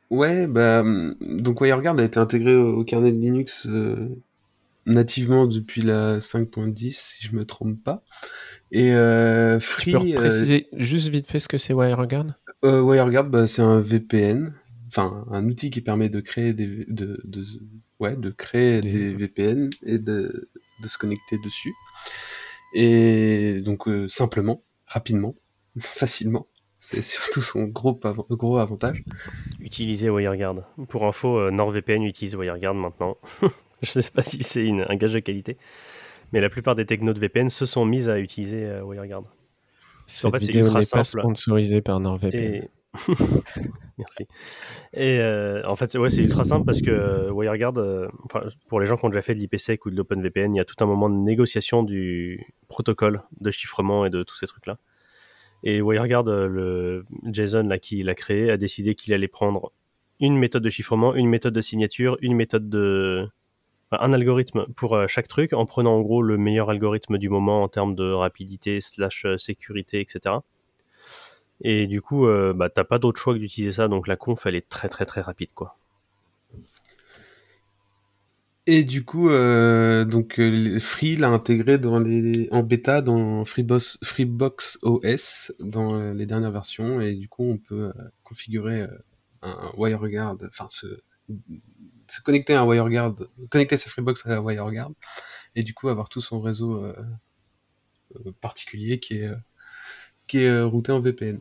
Ouais, bah, donc WireGuard a été intégré au, kernel Linux euh, nativement depuis la 5.10, si je me trompe pas. Et euh, Free. Tu peux euh, préciser juste vite fait ce que c'est WireGuard WireGuard, bah, c'est un VPN, enfin un outil qui permet de créer des, de, de, ouais, de créer des, VPN et de, de, se connecter dessus. Et donc simplement, rapidement, facilement. C'est surtout son gros, gros avantage. Utiliser WireGuard. Pour info, euh, NordVPN utilise WireGuard maintenant. Je ne sais pas si c'est un gage de qualité, mais la plupart des technos de VPN se sont mises à utiliser euh, WireGuard. en fait, c'est ultra simple. sponsorisé par NordVPN. Merci. Et euh, en fait, ouais, c'est ultra simple parce que WireGuard, pour les gens qui ont déjà fait de l'IPsec ou de l'OpenVPN, il y a tout un moment de négociation du protocole de chiffrement et de tous ces trucs-là. Et WireGuard, euh, le Jason là, qui l'a créé, a décidé qu'il allait prendre une méthode de chiffrement, une méthode de signature, une méthode de. un algorithme pour euh, chaque truc, en prenant en gros le meilleur algorithme du moment en termes de rapidité, slash euh, sécurité, etc. Et du coup, bah, t'as pas d'autre choix que d'utiliser ça, donc la conf, elle est très très très rapide. Et du coup, euh, donc euh, Free l'a intégré dans les, en bêta dans Freebox, OS dans euh, les dernières versions, et du coup, on peut configurer un WireGuard, enfin se, se connecter à un WireGuard, connecter sa Freebox à un WireGuard, et du coup avoir tout son réseau particulier qui est qui est routé en VPN.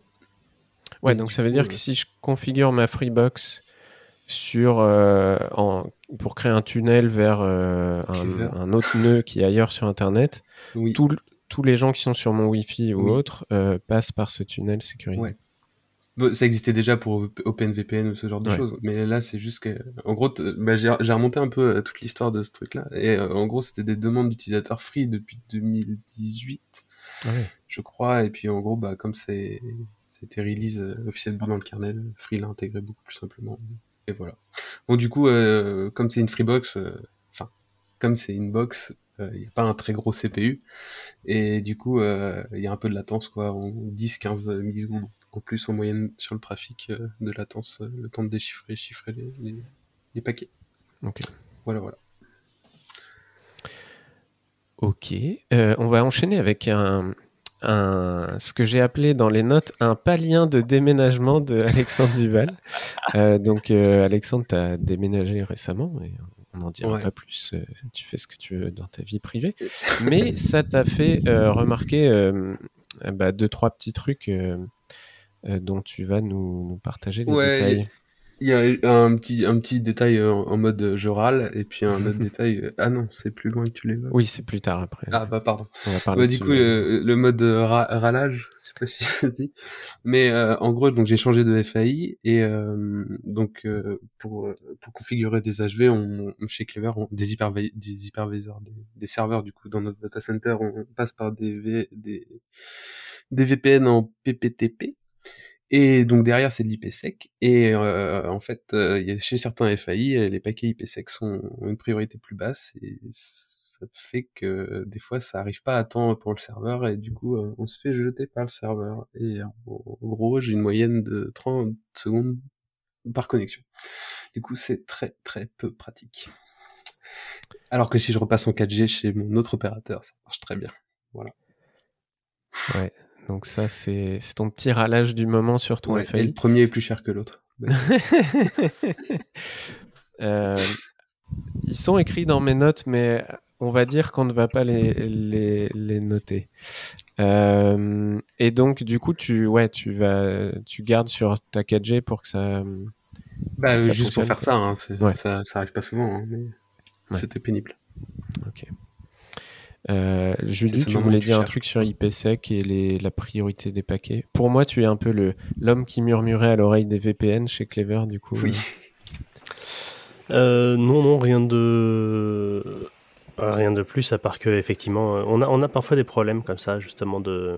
Ouais, donc ça veut dire que si je configure ma Freebox sur, euh, en, pour créer un tunnel vers euh, un, autre nœud qui est ailleurs sur Internet. tous les gens qui sont sur mon Wi-Fi ou autre euh, passent par ce tunnel sécurisé. ça existait déjà pour OpenVPN ou ce genre de choses, mais là c'est juste que, en gros, bah, j'ai remonté un peu toute l'histoire de ce truc-là, et en gros c'était des demandes d'utilisateurs free depuis 2018, ah je crois, et puis en gros, bah, comme c'est été release officiellement dans le kernel. Free l'a intégré beaucoup plus simplement. Et voilà. Bon, du coup, comme c'est une Freebox, enfin, comme c'est une box, il n'y a pas un très gros CPU. Et du coup, il y a un peu de latence, quoi, en 10-15 millisecondes en plus en moyenne sur le trafic de latence, le temps de déchiffrer, chiffrer les, les, paquets. Ok. Voilà, voilà. Ok. on va enchaîner avec un, un, ce que j'ai appelé dans les notes un palien de déménagement de Alexandre Duval. Euh, donc, euh, Alexandre, tu as déménagé récemment, et on n'en dira pas plus. Euh, tu fais ce que tu veux dans ta vie privée. Mais ça t'a fait remarquer bah, deux, trois petits trucs dont tu vas nous, nous partager les détails. Il y a un petit, un petit détail en, mode euh, je râle, et puis un autre détail. Euh, ah non, c'est plus loin que tu l'évoques. Oui, c'est plus tard après. Ah bah pardon. On va parler bah, du coup, euh, le mode râlage, je sais pas si ça dit. Mais en gros, donc j'ai changé de FAI et donc pour pour configurer des HV, on, chez Clever, on, des, hyperviseurs, des hyperviseurs, des, serveurs du coup dans notre data center, on, passe par des v, des des VPN en PPTP et donc derrière c'est de l'IPsec. Et euh, en fait, euh, chez certains FAI, les paquets IPsec sont, ont une priorité plus basse et ça fait que des fois ça arrive pas à temps pour le serveur et du coup on se fait jeter par le serveur. Et en, gros j'ai une moyenne de 30 secondes par connexion. Du coup c'est très très peu pratique. Alors que si je repasse en 4G chez mon autre opérateur, ça marche très bien. Voilà. Ouais, donc ça, c'est ton petit râlage du moment sur ton Et le premier est plus cher que l'autre. Euh, ils sont écrits dans mes notes, mais on va dire qu'on ne va pas les, les, noter. Euh, et donc, du coup, tu, ouais, tu, vas, tu gardes sur ta 4G pour que ça... Bah, juste pour faire ça, hein, ça, ça arrive pas souvent, hein, mais c'était pénible. Ok. Euh, Julie, tu voulais dire un truc sur IPsec et les, la priorité des paquets. Pour moi, tu es un peu le l'homme qui murmurait à l'oreille des VPN chez Clever, du coup. Oui. Euh, non, non, rien de rien de plus à part que effectivement, on a on a parfois des problèmes comme ça, justement de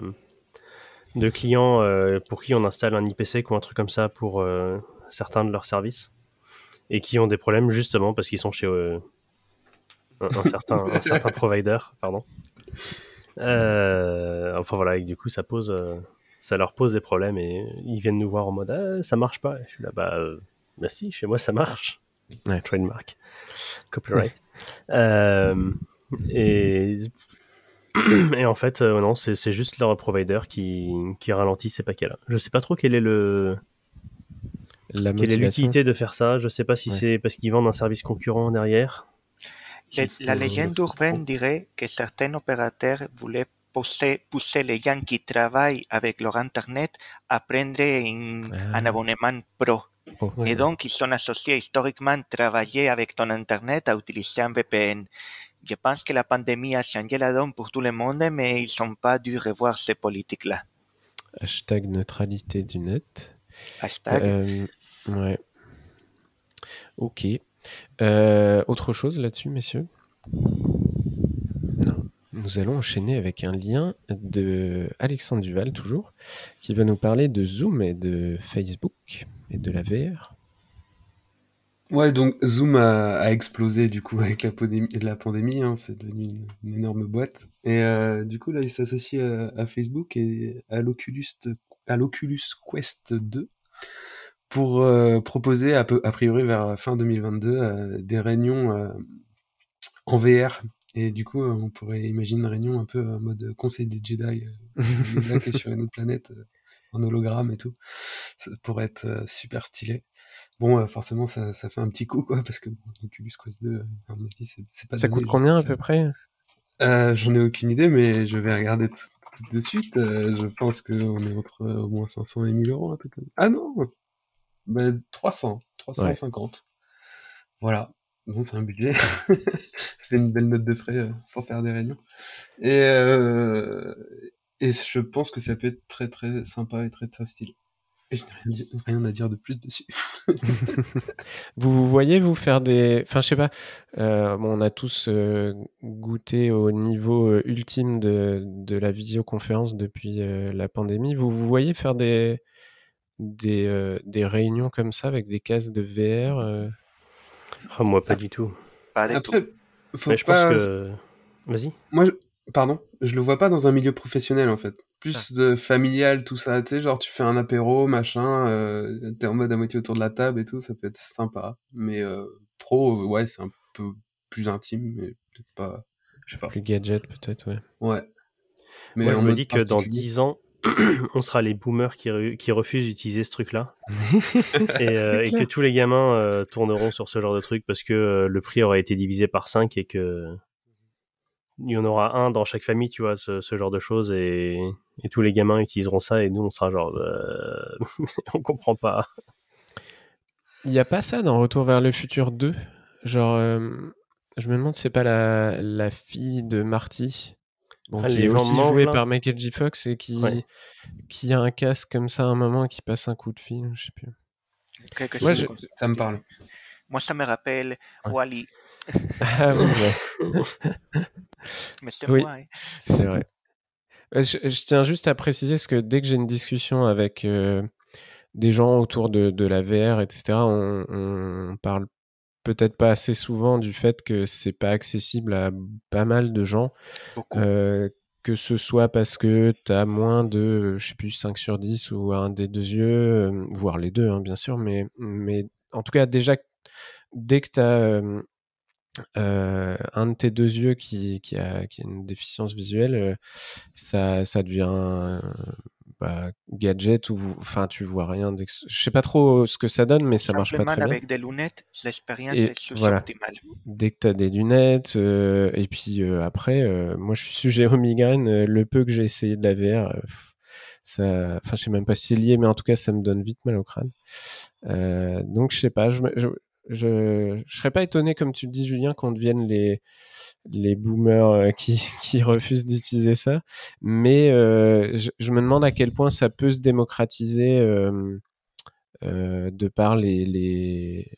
de clients euh, pour qui on installe un IPsec ou un truc comme ça pour euh, certains de leurs services et qui ont des problèmes justement parce qu'ils sont chez un, certain, un certain provider, pardon. Euh, enfin voilà, et du coup ça pose, euh, ça leur pose des problèmes et ils viennent nous voir en mode ah, ça marche pas. je suis là bah euh, merci, chez moi ça marche. Ouais. Trademark, copyright. et et en fait non, c'est juste leur provider qui, qui ralentit ces paquets-là. Je sais pas trop quel est le la quelle est l'utilité de faire ça. Je sais pas si c'est parce qu'ils vendent un service concurrent derrière la légende urbaine dirait que certains opérateurs voulaient pousser, les gens qui travaillent avec leur Internet à prendre un, ah. abonnement pro. Oh, Et donc, ils sont associés historiquement travailler avec ton Internet à utiliser un VPN. Je pense que la pandémie a changé la donne pour tout le monde, mais ils n'ont pas dû revoir ces politiques-là. Hashtag neutralité du net. Hashtag. Euh, ouais. Ok. Euh, autre chose là-dessus, messieurs? Nous allons enchaîner avec un lien de Alexandre Duval, toujours, qui va nous parler de Zoom et de Facebook et de la VR. Ouais, donc Zoom a, explosé du coup avec la, pandémie, la pandémie hein, c'est devenu une, énorme boîte. Et euh, du coup là, il s'associe à, Facebook et à l'Oculus, à l'Oculus Quest 2 pour euh, proposer a, a, priori vers fin 2022 euh, des réunions euh, en VR. Et du coup, on pourrait imaginer une réunion un peu en mode conseil des Jedi, qui est sur une autre planète en hologramme et tout. Ça pourrait être super stylé. Bon, forcément, ça, ça, fait un petit coup, quoi, parce que bon, Oculus Quest 2, à mon avis, c'est pas Ça coûte combien à peu près? J'en ai aucune idée, mais je vais regarder tout de suite. je pense qu'on est entre au moins 500 et 1000 euros. Ah non 300, 350. Voilà. Bon, c'est un budget. c'est une belle note de frais euh, pour faire des réunions. Et, euh, et je pense que ça peut être très très sympa et très très stylé. Et je n'ai rien, à dire de plus dessus. vous, voyez vous faire des... Enfin, je sais pas, euh, on a tous goûté au niveau ultime de, de, la visioconférence depuis la pandémie. Vous vous voyez faire des, des, des réunions comme ça avec des cases de VR ah, Moi, pas du tout. Après, faut je pense que. Vas-y. Moi, pardon, je le vois pas dans un milieu professionnel en fait. Plus ah. de familial, tout ça, tu sais, genre tu fais un apéro, machin, euh, t'es en mode à moitié autour de la table et tout, ça peut être sympa. Mais euh, pro, ouais, c'est un peu plus intime, mais peut-être pas, je sais pas. Plus gadget peut-être, ouais. Ouais. Mais Moi, je me dis que dans 10 ans, on sera les boomers qui, qui refusent d'utiliser ce truc-là. et, euh, et, que tous les gamins euh, tourneront sur ce genre de truc parce que euh, le prix aura été divisé par 5 et que il y en aura un dans chaque famille, tu vois, ce, genre de choses, et, tous les gamins utiliseront ça, et nous, on sera genre, euh, on comprend pas. Il n'y a pas ça dans Retour vers le futur 2 Genre, euh, je me demande si c'est pas la, fille de Marty, bon, ah, qui est aussi jouée par Michael J. Fox, et qui, qui a un casque comme ça à un moment, qui passe un coup de fil, je sais plus. Moi, ça me parle. Moi, ça me rappelle Wally. Ah Mais c'est oui. C'est vrai. Je, tiens juste à préciser ce que dès que j'ai une discussion avec euh, des gens autour de, de, la VR, etc., on, on parle peut-être pas assez souvent du fait que c'est pas accessible à pas mal de gens. Euh, que ce soit parce que tu as moins de, je sais plus, 5 sur 10 ou un des deux yeux, euh, voire les deux, hein, bien sûr, mais, mais en tout cas, déjà, dès que tu as euh, un de tes deux yeux qui, qui, a, qui a une déficience visuelle, ça, ça devient bah, gadget ou enfin tu vois rien. Je sais pas trop ce que ça donne, mais ça marche pas très bien. avec des lunettes, l'expérience est sous-optimale. Dès que tu as des lunettes, euh, et puis après, moi je suis sujet aux migraines. le peu que j'ai essayé de la VR, ça, enfin je sais même pas si c'est lié, mais en tout cas ça me donne vite mal au crâne. donc je sais pas, je, je je ne serais pas étonné, comme tu le dis, Julien, qu'on devienne les, les boomers euh, qui, qui refusent d'utiliser ça. Mais euh, je, me demande à quel point ça peut se démocratiser euh, de par les, les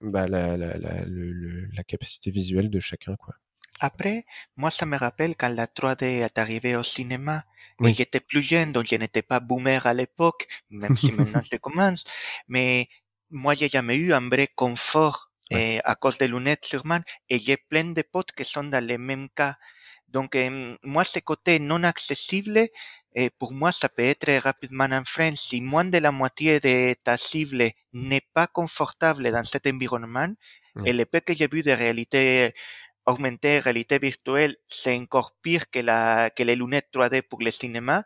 bah, la, la, la, la, capacité visuelle de chacun. Quoi. Après, moi, ça me rappelle quand la 3D est arrivée au cinéma. Oui. Et j'étais plus jeune, donc je n'étais pas boomer à l'époque, même si maintenant je commence. Mais moi, j'ai jamais eu un vrai confort ouais. eh, à cause des lunettes sûrement, et j'ai plein de potes qui sont dans le même cas. Donc, eh, moi, ce côté non accessible, eh, pour moi, ça peut être rapidement un frein. Si moins de la moitié de ta cible n'est pas confortable dans cet environnement, ouais. et le peu que j'ai vu de réalité augmentée, réalité virtuelle, c'est encore pire que, la, que les lunettes 3D pour le cinéma.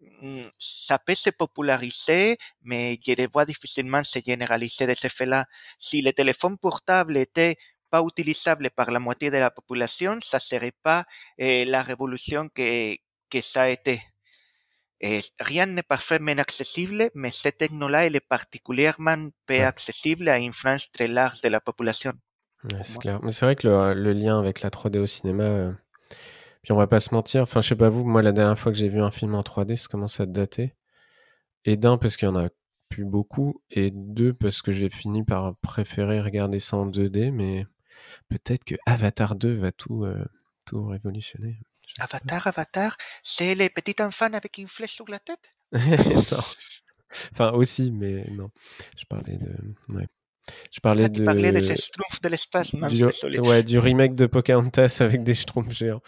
Mm, ça peut se populariser, mais je les vois difficilement se généraliser de ce fait-là. Si le téléphone portable était pas utilisable par la moitié de la population, ça serait pas eh, la révolution que, que ça a été. Eh, rien n'est parfaitement accessible, mais cette technologie elle est particulièrement peu accessible à une frange très large de la population. Ouais, c'est clair. Mais c'est vrai que le, le, lien avec la 3D au cinéma, euh, puis on va pas se mentir, enfin je sais pas vous, moi la dernière fois que j'ai vu un film en 3D, ça commence à dater. Et d'un, parce qu'il y en a plus beaucoup, et deux, parce que j'ai fini par préférer regarder ça en 2D, mais peut-être que Avatar 2 va tout, euh, tout révolutionner. Avatar, Avatar, c'est les petits enfants avec une flèche sur la tête? Non. Enfin aussi, mais non. Je parlais de... Ouais. Je parlais ah, de. parlais schtroumpfs de l'espace, du... Ouais, du remake de Pocahontas avec des schtroumpfs géants.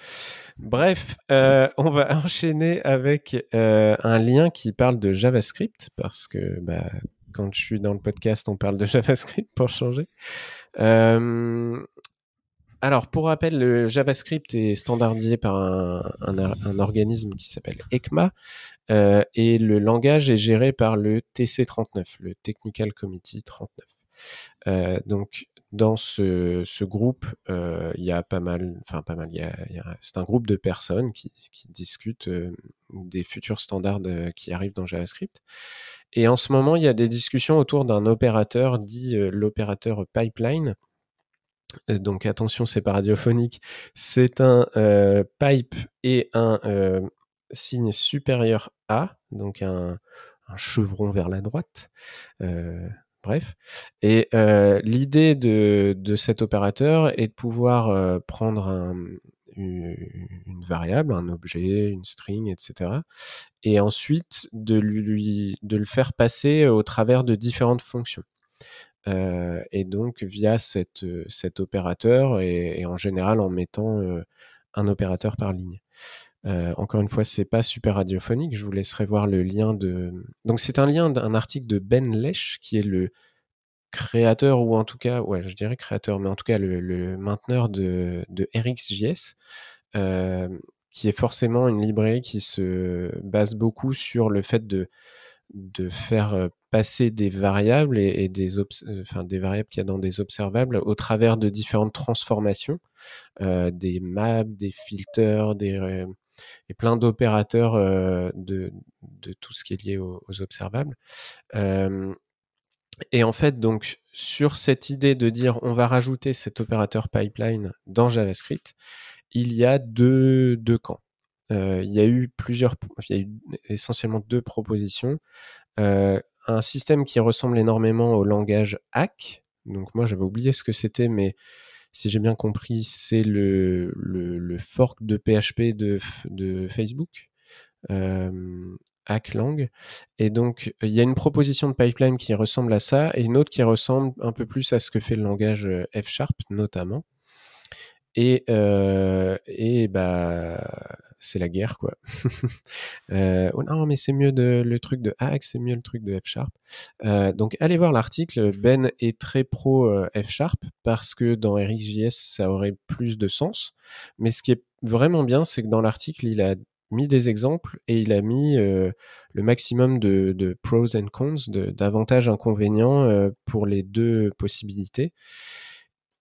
Bref, euh, on va enchaîner avec euh, un lien qui parle de JavaScript parce que bah, quand je suis dans le podcast, on parle de JavaScript pour changer. Euh, alors, pour rappel, le JavaScript est standardisé par un, un, un organisme qui s'appelle ECMA euh, et le langage est géré par le TC39, le Technical Committee 39. Euh, donc dans ce, groupe, euh, il y a pas mal, enfin pas mal, c'est un groupe de personnes qui, discutent euh, des futurs standards qui arrivent dans JavaScript. Et en ce moment, il y a des discussions autour d'un opérateur dit l'opérateur pipeline. Donc attention, c'est pas radiophonique. C'est un pipe et un signe supérieur à, donc un, chevron vers la droite. Bref. Et euh, l'idée de, cet opérateur est de pouvoir euh, prendre un, une variable, un objet, une string, etc. Et ensuite de, le faire passer au travers de différentes fonctions. et donc via cet opérateur et, en général en mettant un opérateur par ligne. Encore une fois, c'est pas super radiophonique. Je vous laisserai voir le lien de. Donc c'est un lien d'un article de Ben Lesh qui est le créateur ou en tout cas, ouais, je dirais créateur, mais en tout cas le, mainteneur de, de RxJS, euh, qui est forcément une librairie qui se base beaucoup sur le fait de, faire euh, passer des variables et, euh, des variables qu'il y a dans des observables au travers de différentes transformations, des maps, des filters, des, et plein d'opérateurs de, de, tout ce qui est lié aux, aux observables. Et en fait, donc, sur cette idée de dire on va rajouter cet opérateur pipeline dans JavaScript, il y a deux, deux camps. Euh, il y a eu plusieurs, il y a eu essentiellement deux propositions. Euh, un système qui ressemble énormément au langage Hack. Donc moi j'avais oublié ce que c'était, mais si j'ai bien compris, c'est le, fork de PHP de, Facebook. Hacklang. Et donc, il y a une proposition de pipeline qui ressemble à ça et une autre qui ressemble un peu plus à ce que fait le langage euh, F Sharp, notamment. Et, euh, et bah, c'est la guerre, quoi. euh, oh non, mais c'est mieux de, le truc de Hack, c'est mieux le truc de F Sharp. Euh, donc, allez voir l'article. Ben est très pro euh, F Sharp parce que dans RxJS, ça aurait plus de sens. Mais ce qui est vraiment bien, c'est que dans l'article, il a mis des exemples et il a mis le maximum de, pros and cons, d'avantages inconvénients pour les deux possibilités.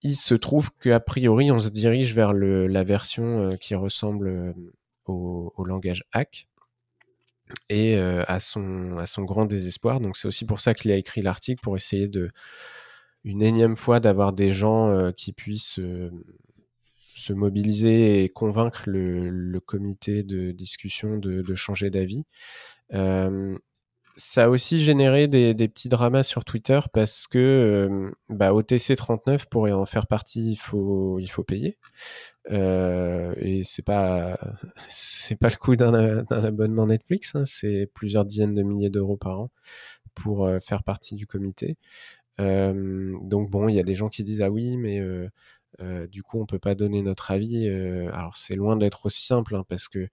Il se trouve qu'a priori, on se dirige vers la version qui ressemble au, langage hack et à, son, à son grand désespoir. Donc c'est aussi pour ça qu'il a écrit l'article pour essayer de une énième fois d'avoir des gens qui puissent se mobiliser et convaincre le, comité de discussion de, changer d'avis. Euh, ça a aussi généré des, petits dramas sur Twitter parce que euh, OTC 39 pour en faire partie, il faut, il faut payer. Euh, et c'est pas pas le coût d'un abonnement Netflix, hein, c'est plusieurs dizaines de milliers d'euros par an pour faire partie du comité. donc bon, il y a des gens qui disent ah oui, mais euh, du coup, on peut pas donner notre avis. Euh, alors, c'est loin d'être aussi simple hein, parce que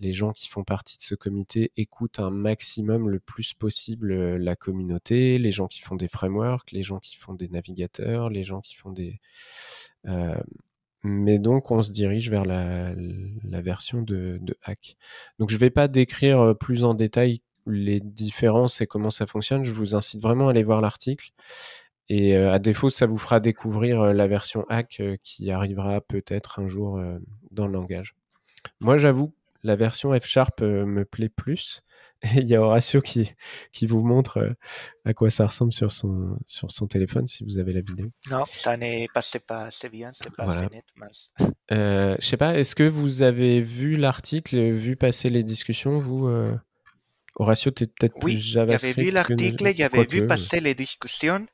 les gens qui font partie de ce comité écoutent un maximum le plus possible euh, la communauté, les gens qui font des frameworks, les gens qui font des navigateurs, les gens qui font des... mais donc on se dirige vers la, version de, de, hack. Donc je ne vais pas décrire plus en détail les différences et comment ça fonctionne, je vous incite vraiment à aller voir l'article. Et euh, à défaut, ça vous fera découvrir euh, la version hack euh, qui arrivera peut-être un jour dans le langage. Moi, j'avoue, la version F Sharp me plaît plus. Et il y a Horatio qui, qui vous montre à quoi ça ressemble sur son, sur son téléphone si vous avez la vidéo. Non, ça n'est pas, pas assez bien, c'est pas voilà. net. Euh, je sais pas, est-ce que vous avez vu l'article, vu passer les discussions, vous Horatio, tu es peut-être plus JavaScript. J'avais vu l'article, j'avais vu passer les discussions.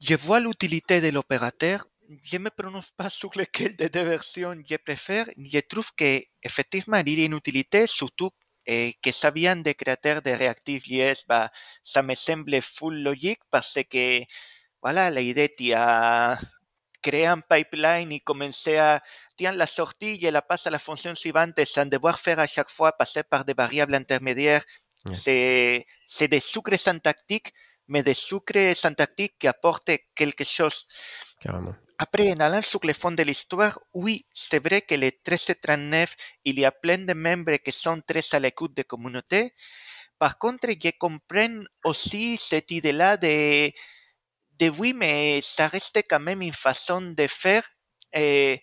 Je vois l'utilité de l'opérateur. Je me prononce pas sur lequel des deux versions je préfère. Je trouve qu'effectivement, il y a une utilité, surtout et que ça vient des créateurs de Reactive.js, bah, ça me semble full logique parce que, voilà, l'idée, tu as créé un pipeline et commencé à tiens la sortie, je la passe à la fonction suivante sans devoir faire à chaque fois passer par des variables intermédiaires. C'est, c'est des sucres syntactiques, mais des sucres syntactiques qui apportent quelque chose. Carrément. Après, en allant sur le fond de l'histoire, oui, c'est vrai que les 1339, il y a plein de membres qui sont très à l'écoute des communautés. Par contre, je comprends aussi cette idée-là de, de oui, mais ça reste quand même une façon de faire. Et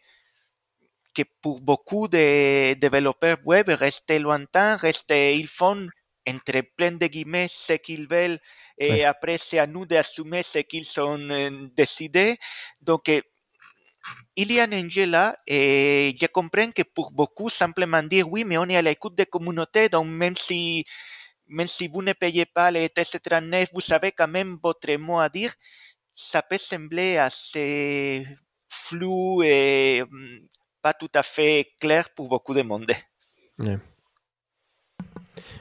que pour beaucoup de développeurs web reste lointain, reste, ils font entre plein de guillemets ce qu'ils veulent et après c'est à nous d'assumer ce qu'ils ont euh, décidé. Donc, euh, il y a un enjeu là et je comprends que pour beaucoup, simplement dire oui, mais on est à l'écoute des communautés, donc même si, même si vous ne payez pas les tests 39, vous savez quand même votre mot à dire, ça peut sembler assez flou et pas tout à fait claires pour beaucoup de monde.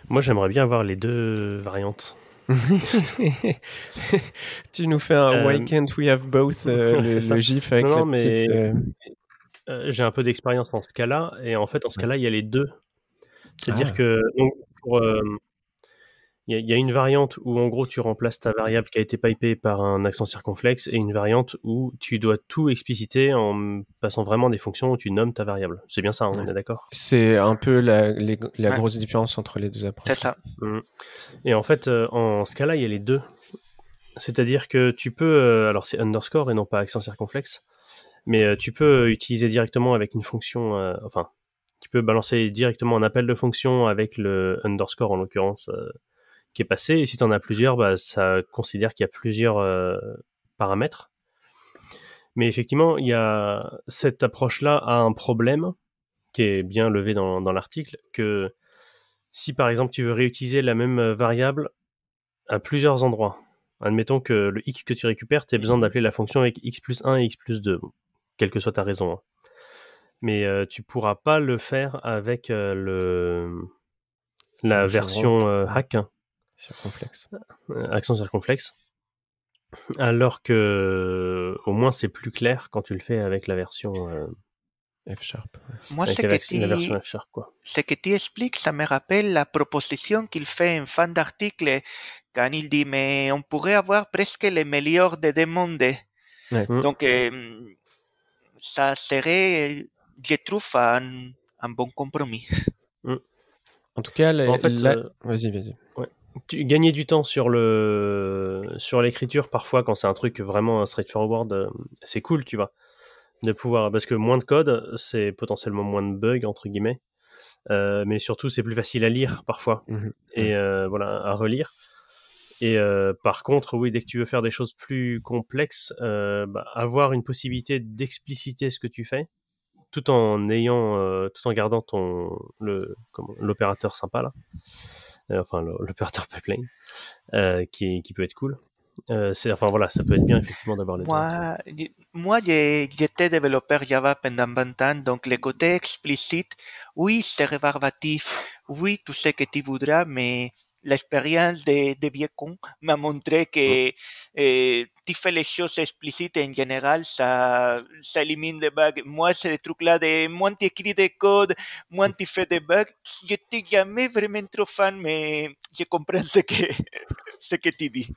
Moi, j'aimerais bien avoir les deux variantes. tu nous fais un Why can't we have both le, gif avec non, mais j'ai un peu d'expérience en ce cas-là et en fait en ce cas-là il y a les deux. C'est-à-dire ah. que pour, il y, a une variante où en gros tu remplaces ta variable qui a été pipée par un accent circonflexe et une variante où tu dois tout expliciter en passant vraiment des fonctions où tu nommes ta variable. C'est bien ça, hein, on est d'accord? C'est un peu la, grosse différence entre les deux approches. C'est ça. Mmh. Et en fait, euh, en ce cas-là, il y a les deux. C'est-à-dire que tu peux, euh, alors c'est underscore et non pas accent circonflexe, mais euh, tu peux utiliser directement avec une fonction, enfin, tu peux balancer directement un appel de fonction avec le underscore en l'occurrence qui est passé. Et si tu en as plusieurs, bah, ça considère qu'il y a plusieurs euh, paramètres. Mais effectivement, il y a cette approche-là a un problème qui est bien levé dans, dans l'article, que si par exemple tu veux réutiliser la même variable à plusieurs endroits, admettons que le x que tu récupères, tu as besoin d'appeler la fonction avec x plus 1 et x plus 2, quelle que soit ta raison. Hein. Mais euh, tu pourras pas le faire avec euh, le, la version hack, Circonflexe. Euh, accent circonflexe. Alors que au moins c'est plus clair quand tu le fais avec la version euh, F Sharp. Moi, ce que, tu, ce que tu expliques, ça me rappelle la proposition qu'il fait en fin d'article quand il dit mais on pourrait avoir presque les meilleurs des deux mondes. Mm. Donc, euh, ça serait, je trouve, un, un bon compromis. Mm. En tout cas, en fait, vas-y, vas-y tu, gagner du temps sur le sur l'écriture parfois quand c'est un truc vraiment straightforward, euh, c'est cool, tu vois, de pouvoir parce que moins de code, c'est potentiellement moins de bugs entre guillemets, euh, mais surtout c'est plus facile à lire parfois mmh et euh, voilà à relire. Et par contre, oui, dès que tu veux faire des choses plus complexes, bah, avoir une possibilité d'expliciter ce que tu fais, tout en ayant, tout en gardant ton le l'opérateur sympa là. Euh, enfin l'opérateur pipeline, euh, qui, qui peut être cool. Euh, enfin voilà, ça peut être bien effectivement d'avoir les Moi, moi j'étais développeur Java pendant 20 ans, donc le côté explicite, oui, c'est rébarbatif, oui, tout ce que tu voudras, mais l'expérience de, de Viecon m'a montré que eh, tu fais les choses explicites en général, ça, ça élimine les bugs. Moi, c'est des trucs-là de moins tu écris des codes, moins tu fais des bugs. Je n'étais jamais vraiment trop fan, mais je comprends ce que, ce que tu dis.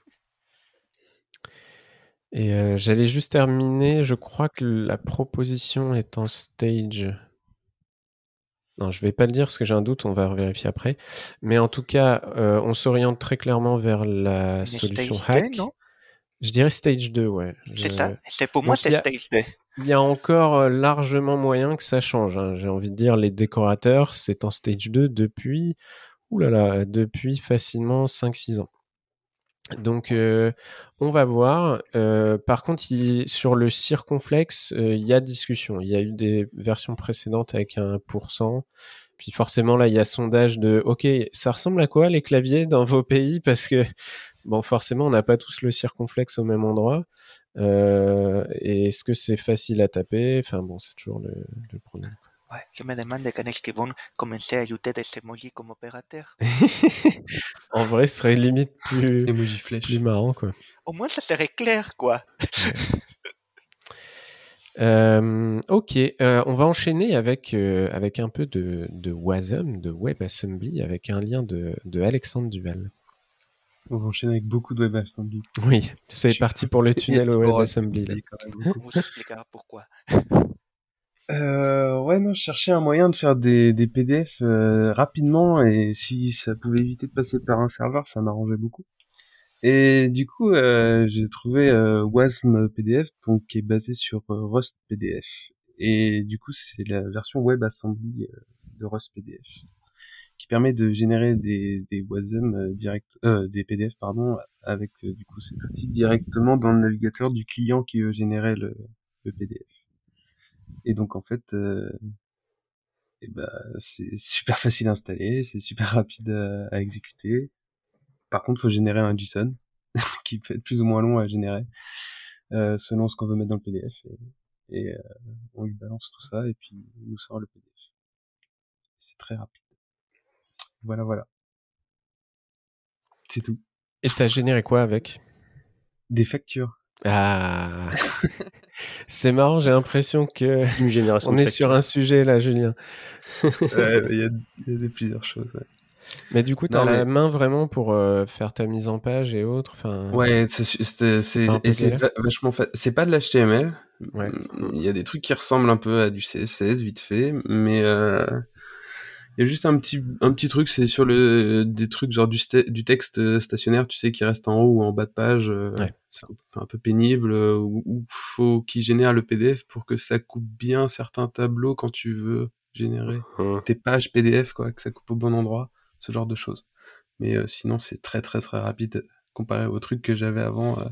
Et euh, j'allais juste terminer, je crois que la proposition est en stage non, je vais pas le dire parce que j'ai un doute, on va vérifier après. Mais en tout cas, euh, on s'oriente très clairement vers la solution hack. je dirais stage 2, ouais. C'est ça. C'est pour moi, c'est stage 2. Il y a encore euh, largement moyen que ça change. Hein. J'ai envie de dire, les décorateurs, c'est en stage 2 depuis, oulala, depuis facilement 5-6 ans. Donc, euh, on va voir. Euh, par contre, sur le circonflexe, euh, il y a discussion. Il y a eu des versions précédentes avec un pourcent. Puis forcément, là, il y a sondage de OK, ça ressemble à quoi les claviers dans vos pays? Parce que, bon, forcément, on n'a pas tous le circonflexe au même endroit. et est-ce que c'est facile à taper? Enfin, bon, c'est toujours le, le problème. Ouais, je me demande quand est-ce qu'ils vont commencer à ajouter des emojis comme opérateur. en vrai, ce serait limite plus, plus marrant, quoi. Au moins, ça serait clair, quoi. Euh, ok, euh, on va enchaîner avec, euh, avec un peu de, de WASM, de WebAssembly, avec un lien de, de Alexandre Duval. On va enchaîner avec beaucoup de WebAssembly. Oui, c'est parti pour le tunnel au WebAssembly. On vous expliquera pourquoi. Euh, ouais, non, je cherchais un moyen de faire des, des PDF euh, rapidement et si ça pouvait éviter de passer par un serveur, ça m'arrangeait beaucoup. Et du coup, euh, j'ai trouvé euh, WASM PDF, donc qui est basé sur euh, Rust PDF. Et du coup, c'est la version WebAssembly de Rust PDF qui permet de générer des, des WASM direct, des PDF pardon, avec du coup c'est parti directement dans le navigateur du client qui veut générer le, le PDF. Et donc en fait, euh, eh ben, c'est super facile à installer, c'est super rapide à, exécuter. Par contre, il faut générer un JSON qui peut être plus ou moins long à générer euh, selon ce qu'on veut mettre dans le PDF. et on lui balance tout ça et puis il nous sort le PDF. C'est très rapide. Voilà, voilà. C'est tout. Et t'as généré quoi avec? Des factures. Ah, c'est marrant, j'ai l'impression que on est sur un sujet là, Julien. Ouais, Il y, a, il y a des plusieurs choses. Ouais, Mais du coup, t'as Non, la main vraiment pour euh, faire ta mise en page et autres. Enfin, Ouais, c'est vachement fa- c'est pas de l'HTML. Ouais. Il y a des trucs qui ressemblent un peu à du CSS vite fait, mais euh, il y a juste un petit un petit truc, c'est sur le des trucs genre du texte stationnaire, tu sais, qui reste en haut ou en bas de page. euh, Ouais. C'est un peu- un peu pénible euh, où, où faut qu'il génère le PDF pour que ça coupe bien certains tableaux quand tu veux générer Hum. tes pages PDF, quoi, que ça coupe au bon endroit, ce genre de choses. Mais euh, sinon, c'est très très très rapide comparé au truc que j'avais avant, euh,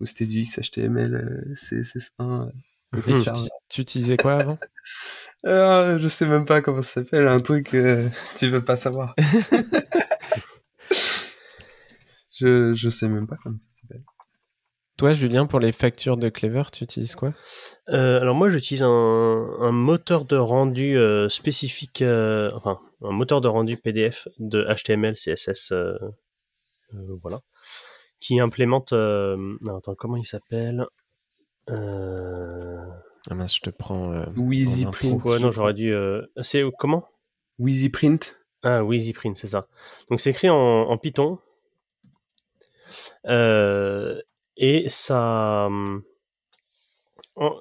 où c'était du XHTML, euh, CSS1, euh, tu, Richard. tu utilisais quoi avant? Euh, je sais même pas comment ça s'appelle, un truc euh, tu veux pas savoir. je je sais même pas comment ça s'appelle. Toi, Julien, pour les factures de Clever, tu utilises quoi? Euh, alors moi j'utilise un, un moteur de rendu euh, spécifique, euh, enfin un moteur de rendu PDF de HTML, CSS, euh, euh, voilà, qui implémente. euh, non, attends, comment il s'appelle? Euh... Ah mince, je te prends. euh, Wheezy. Print. Ouais, non, j'aurais dû. euh, C'est comment? Wheezy Print. Ah, oui, EasyPrint, c'est ça. Donc c'est écrit en, en Python. Euh, et ça, en-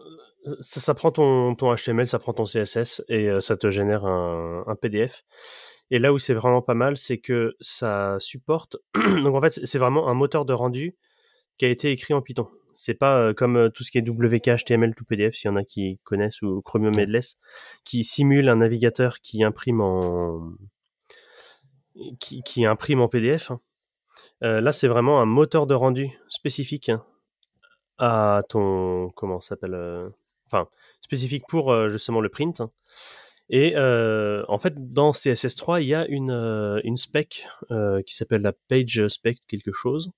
ça, ça prend ton, ton HTML, ça prend ton CSS et euh, ça te génère un, un PDF. Et là où c'est vraiment pas mal, c'est que ça supporte. Donc en fait, c'est vraiment un moteur de rendu qui a été écrit en Python. C'est pas euh, comme euh, tout ce qui est WK, HTML, tout PDF, s'il y en a qui connaissent, ou Chromium Headless, qui simule un navigateur qui imprime en, qui, qui imprime en PDF. hein. Euh, là, c'est vraiment un moteur de rendu spécifique hein, à ton comment ça s'appelle euh, enfin spécifique pour justement le print. hein. Et euh, en fait, dans CSS3, il y a une, une spec qui s'appelle la page spec quelque chose,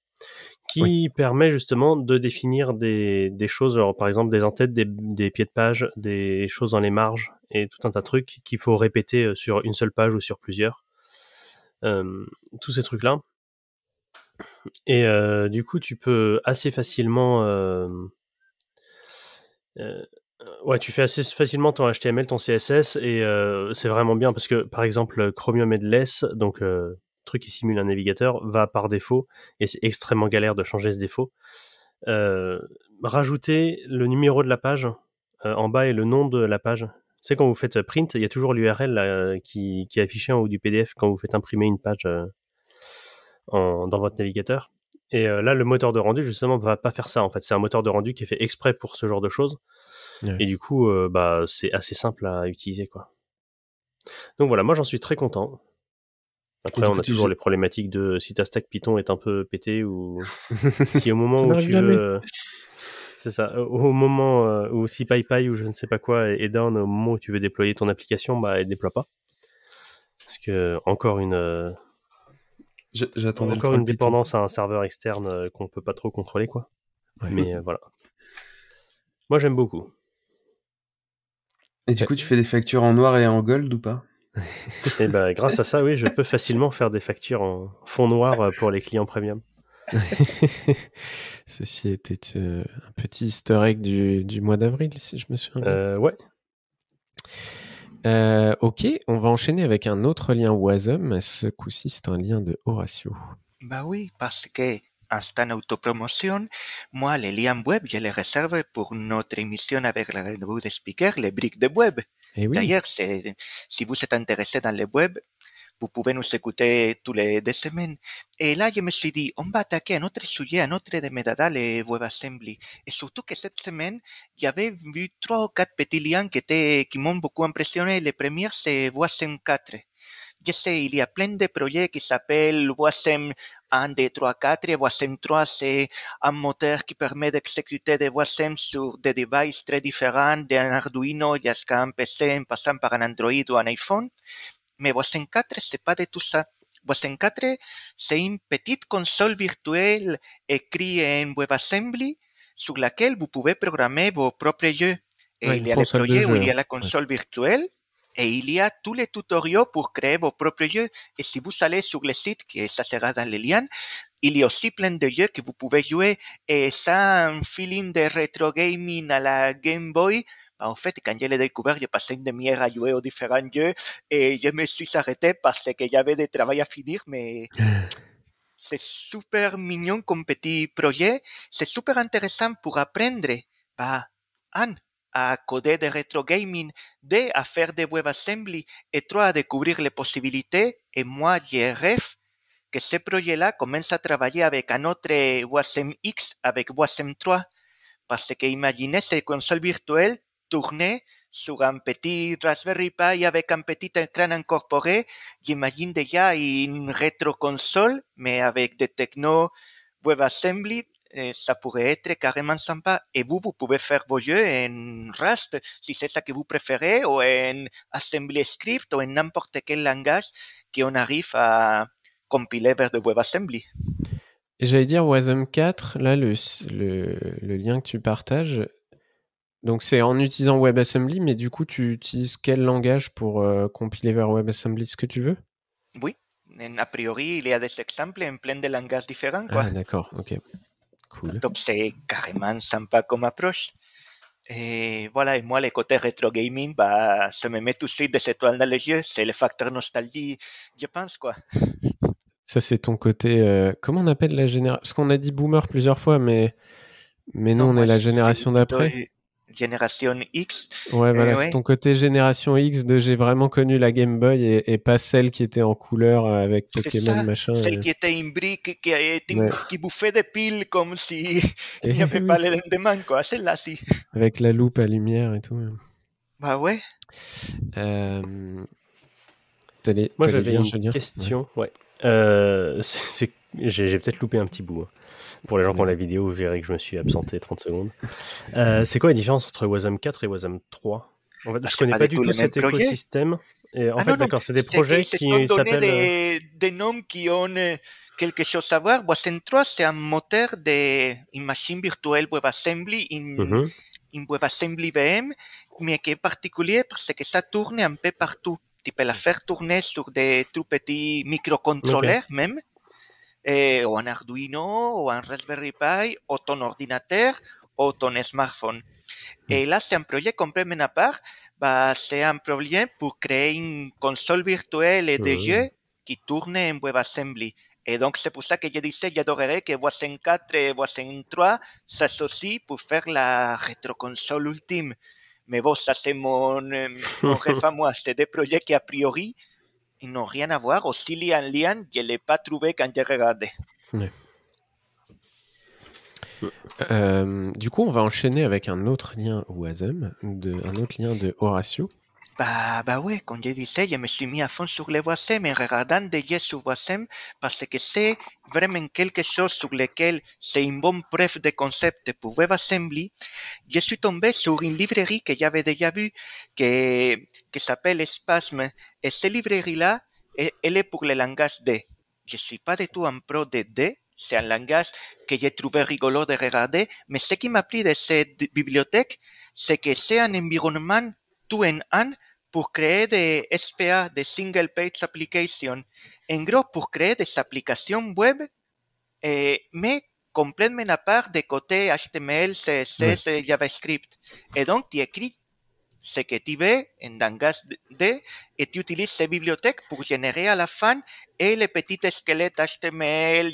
qui permet justement de définir des, des choses, par exemple des entêtes, des, des pieds de page, des choses dans les marges et tout un tas de trucs qu'il faut répéter euh, sur une seule page ou sur plusieurs. Euh, tous ces trucs-là. Et euh, du coup, tu peux assez facilement. euh, ouais, tu fais assez facilement ton HTML, ton CSS, et c'est vraiment bien parce que, par exemple, Chromium Headless, donc truc qui simule un navigateur, va par défaut, et c'est extrêmement galère de changer ce défaut. Euh, rajouter le numéro de la page euh, en bas et le nom de la page. C'est quand vous faites print, il y a toujours l'URL qui, qui est affiché en haut du PDF quand vous faites imprimer une page euh, en- dans votre navigateur. Et là, le moteur de rendu, justement, va pas faire ça. En fait, c'est un moteur de rendu qui est fait exprès pour ce genre de choses. Ouais. Et du coup, euh, bah, c'est assez simple à utiliser, quoi. Donc voilà, moi, j'en suis très content. Après, on a toujours les problématiques de si ta stack Python est un peu pété ou si au moment où tu jamais. veux, c'est ça, au moment euh, où si PyPy ou je ne sais pas quoi est down au moment où tu veux déployer ton application, bah, elle déploie pas. Parce que encore une, euh, encore une Python. dépendance à un serveur externe euh, qu'on peut pas trop contrôler, quoi. Ouais. Mais euh, voilà. Moi, j'aime beaucoup. Et du coup, tu fais des factures en noir et en gold ou pas? Et ben, grâce à ça, oui, je peux facilement faire des factures en fond noir pour les clients premium. Ceci était euh, un petit easter egg du, du mois d'avril, si je me souviens bien. Euh, ouais. Euh, ok, on va enchaîner avec un autre lien Wasm. Ce coup-ci, c'est un lien de Horatio. Bah oui, parce que, instant autopromotion, moi, les liens web, je les réserve pour notre émission avec la revue des speakers, les briques de web. Et oui, D'ailleurs, si vous êtes intéressé dans le web, vous pouvez nous écouter tous les deux semaines. Et là, je me suis dit, on va attaquer un autre sujet, un autre de Metadata, le WebAssembly. Et surtout que cette semaine, j'avais vu trois ou quatre petits liens qui, étaient, qui m'ont beaucoup impressionné. Le premier, c'est Wasm 4. Je sais, il y a plein de projets qui s'appellent Wasm 1, 2, 3, 4. Et Wasm 3, c'est un moteur qui permet d'exécuter des Wasm sur des devices très différents, d'un Arduino jusqu'à un PC, en passant par un Android ou un iPhone. Mais Wasm 4, c'est pas de tout ça. Wasm 4, c'est une petite console virtuelle écrite en WebAssembly sur laquelle vous pouvez programmer vos propres jeux. Et il y a les projets où il y a la console virtuelle et il y a tous les tutoriels pour créer vos propres jeux. Et si vous allez sur le site, que ça sera dans les liens, il y a aussi plein de jeux que vous pouvez jouer. Et ça un feeling de retro gaming à la Game Boy. Bah, en fait, quand je l'ai découvert, j'ai passé une demi-heure à jouer aux différents jeux et je me suis arrêté parce que j'avais des travail à finir, mais c'est super mignon comme petit projet. C'est super intéressant pour apprendre. Bah, Anne, à coder de retro gaming, deux à faire des WebAssembly et trois à découvrir les possibilités. Et moi, rêve que ce projet-là commence à travailler avec un autre WASM X, avec WASM 3. Parce que imaginez cette console virtuelle tourner sur un petit Raspberry Pi avec un petit écran incorporé. J'imagine déjà une rétro-console, mais avec des techno WebAssembly ça pourrait être carrément sympa. Et vous, vous pouvez faire vos jeux en Rust, si c'est ça que vous préférez, ou en Assembly Script, ou en n'importe quel langage qu'on arrive à compiler vers de WebAssembly. Et j'allais dire WASM 4, là, le, le, le, lien que tu partages, donc c'est en utilisant WebAssembly, mais du coup, tu utilises quel langage pour euh, compiler vers WebAssembly ce que tu veux? Oui, a priori, il y a des exemples en plein de langages différents. Quoi. Ah, d'accord, ok. Donc c'est carrément sympa comme approche. Et voilà, et moi, le côté rétro gaming, bah, ça me met tout de suite des étoiles dans les yeux. C'est le facteur nostalgie, je pense, quoi. Ça, c'est ton côté. Euh, comment on appelle la génération Parce qu'on a dit boomer plusieurs fois, mais, mais nous, on est la génération d'après génération X. Ouais, voilà, c'est ton côté génération X de j'ai vraiment connu la Game Boy et, pas celle qui était en couleur euh, avec Pokémon machin. Celle qui était une brique qui, qui bouffait des piles comme si il n'y avait pas les lendemain, quoi. Celle-là, si. Avec la loupe à lumière et tout. Bah ouais. Euh... Moi, j'avais une question. Ouais. Euh, j'ai peut-être loupé un petit bout. Hein. Pour les gens qui ont la vidéo, vous verrez que je me suis absenté 30 secondes. Euh, c'est quoi la différence entre Wasm 4 et Wasm 3 en fait, Je ne connais pas, du tout cet écosystème. Et en ah fait, d'accord, c'est des projets qui s'appellent... Des, des noms qui ont euh, quelque chose à voir. Wasm 3, c'est un moteur de une machine virtuelle WebAssembly, une, mm -hmm. WebAssembly VM, mais qui est particulier parce que ça tourne un peu partout. Tu peux la faire tourner sur des tout petits microcontrôleurs même eh, o un Arduino, o un Raspberry Pi, o ton ordinateur, o ton smartphone. Et là, c'est un projet complètement à part. Bah, c'est un projet pour créer une console virtuelle de jeux qui tourne en WebAssembly. Et donc, c'est pour ça que je disais, j'adorerais que Voisin 4 et Voisin 3 s'associent pour faire la rétroconsole ultime. Mais bon, ça c'est mon, mon rêve à moi. C'est des projets qui, a priori, ils n'ont rien à voir. Aussi, Lian Lian, je ne l'ai pas trouvé quand j'ai regardé. Euh, du coup, on va enchaîner avec un autre lien WASM, de, un autre lien de Horatio. Bah, bah ouais, comme je disais, je me suis mis à fond sur les WASM et regardant des jeux sur WASM parce que c'est vraiment quelque chose sur lequel c'est une bonne preuve de concept pour WebAssembly. Je suis tombé sur une librairie que j'avais déjà vue que, qui s'appelle Spasm et cette librairie-là, elle est pour le langage D. Je suis pas du tout un pro de D, c'est un langage que j'ai trouvé rigolo de regarder, mais ce qui m'a pris de cette bibliothèque, c'est que c'est un environnement tout en un pour créer des SPA, des Single Page Application. En gros, pour créer des applications web, eh, mais complètement à part des côtés HTML, CSS et JavaScript. Et donc, tu écris ce que tu veux en langage D et tu utilises ces bibliothèques pour générer à la fin et les petits squelettes HTML,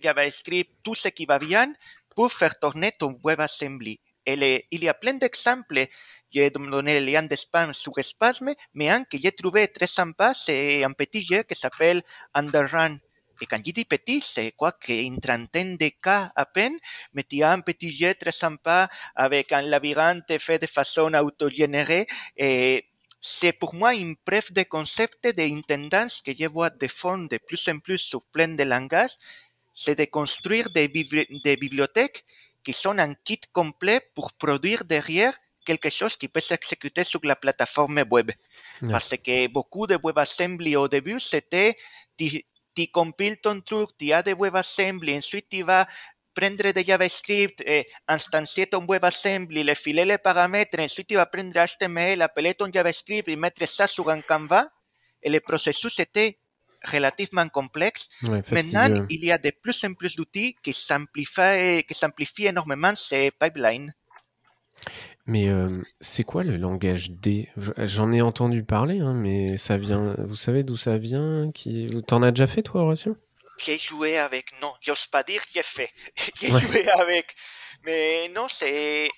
JavaScript, tout ce qui va bien pour faire tourner ton WebAssembly. Et il y a plein d'exemples j'ai donné le lien de sur Spasme, mais un que j'ai trouvé très sympa, c'est un petit jeu qui s'appelle Underrun. Et quand je dis petit, c'est quoi qu'une trentaine de cas à peine, mais tu as un petit jeu très sympa avec un labyrinthe fait de façon autogénérée. Et c'est pour moi une preuve de concept de tendance que je vois de fond de plus en plus sur plein de langages, c'est de construire des bibliothèques qui sont un kit complet pour produire derrière quelque chose qui peut s'exécuter sur la plateforme web. Parce que beaucoup de WebAssembly au début, c'était tu, compiles ton truc, tu as des WebAssembly, ensuite tu vas prendre de JavaScript, et instancier ton WebAssembly, le filer les paramètres, ensuite tu vas prendre HTML, appeler ton JavaScript et mettre ça sur un Canva. Et le processus était relativement complexe. Maintenant, il y a de plus en plus d'outils qui simplifient, qui simplifient énormément ces pipelines. Mais euh, c'est quoi le langage D? J'en ai entendu parler, hein, mais ça vient. Vous savez d'où ça vient Qui T'en as déjà fait toi, Horatio? J'ai joué avec. Non, j'ose pas dire j'ai fait. j'ai joué avec. Mais non, c'est.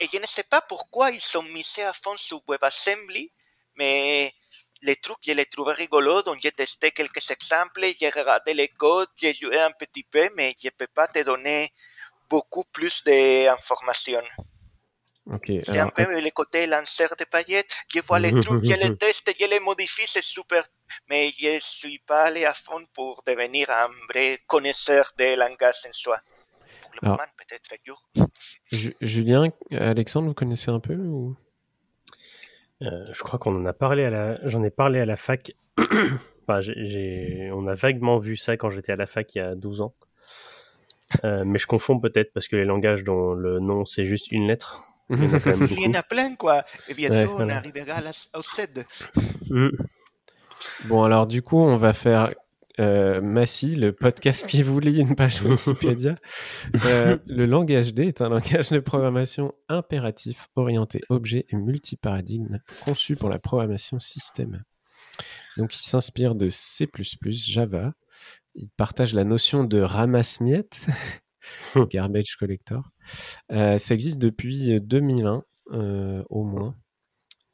Et je ne sais pas pourquoi ils sont misés à fond sur WebAssembly, mais les trucs, je les trouvais rigolos, donc j'ai testé quelques exemples, j'ai regardé les codes, j'ai joué un petit peu, mais je ne peux pas te donner beaucoup plus d'informations. Okay, c'est un peu le côté lanceur de paillettes. Je vois les trucs, je les teste, je les modifie, c'est super. Mais je ne suis pas allé à fond pour devenir un vrai connaisseur des langages en soi. Pour le moment, peut-être un jour. Julien, Alexandre, vous connaissez un peu ou... Euh, je crois qu'on en a parlé à la, j'en ai parlé à la fac. enfin, j'ai, on a vaguement vu ça quand j'étais à la fac il y a 12 ans. Euh, mais je confonds peut-être parce que les langages dont le nom c'est juste une lettre. Il y en a, plein quoi. Et bientôt on arrivera au CED. Mm. Bon alors du coup on va faire euh, Massy, le podcast qui vous lit une page Wikipédia. Euh, le langage D est un langage de programmation impératif, orienté objet et multiparadigme, conçu pour la programmation système. Donc il s'inspire de C++, Java. Il partage la notion de ramasse-miettes, garbage collector. Euh, ça existe depuis 2001 au moins,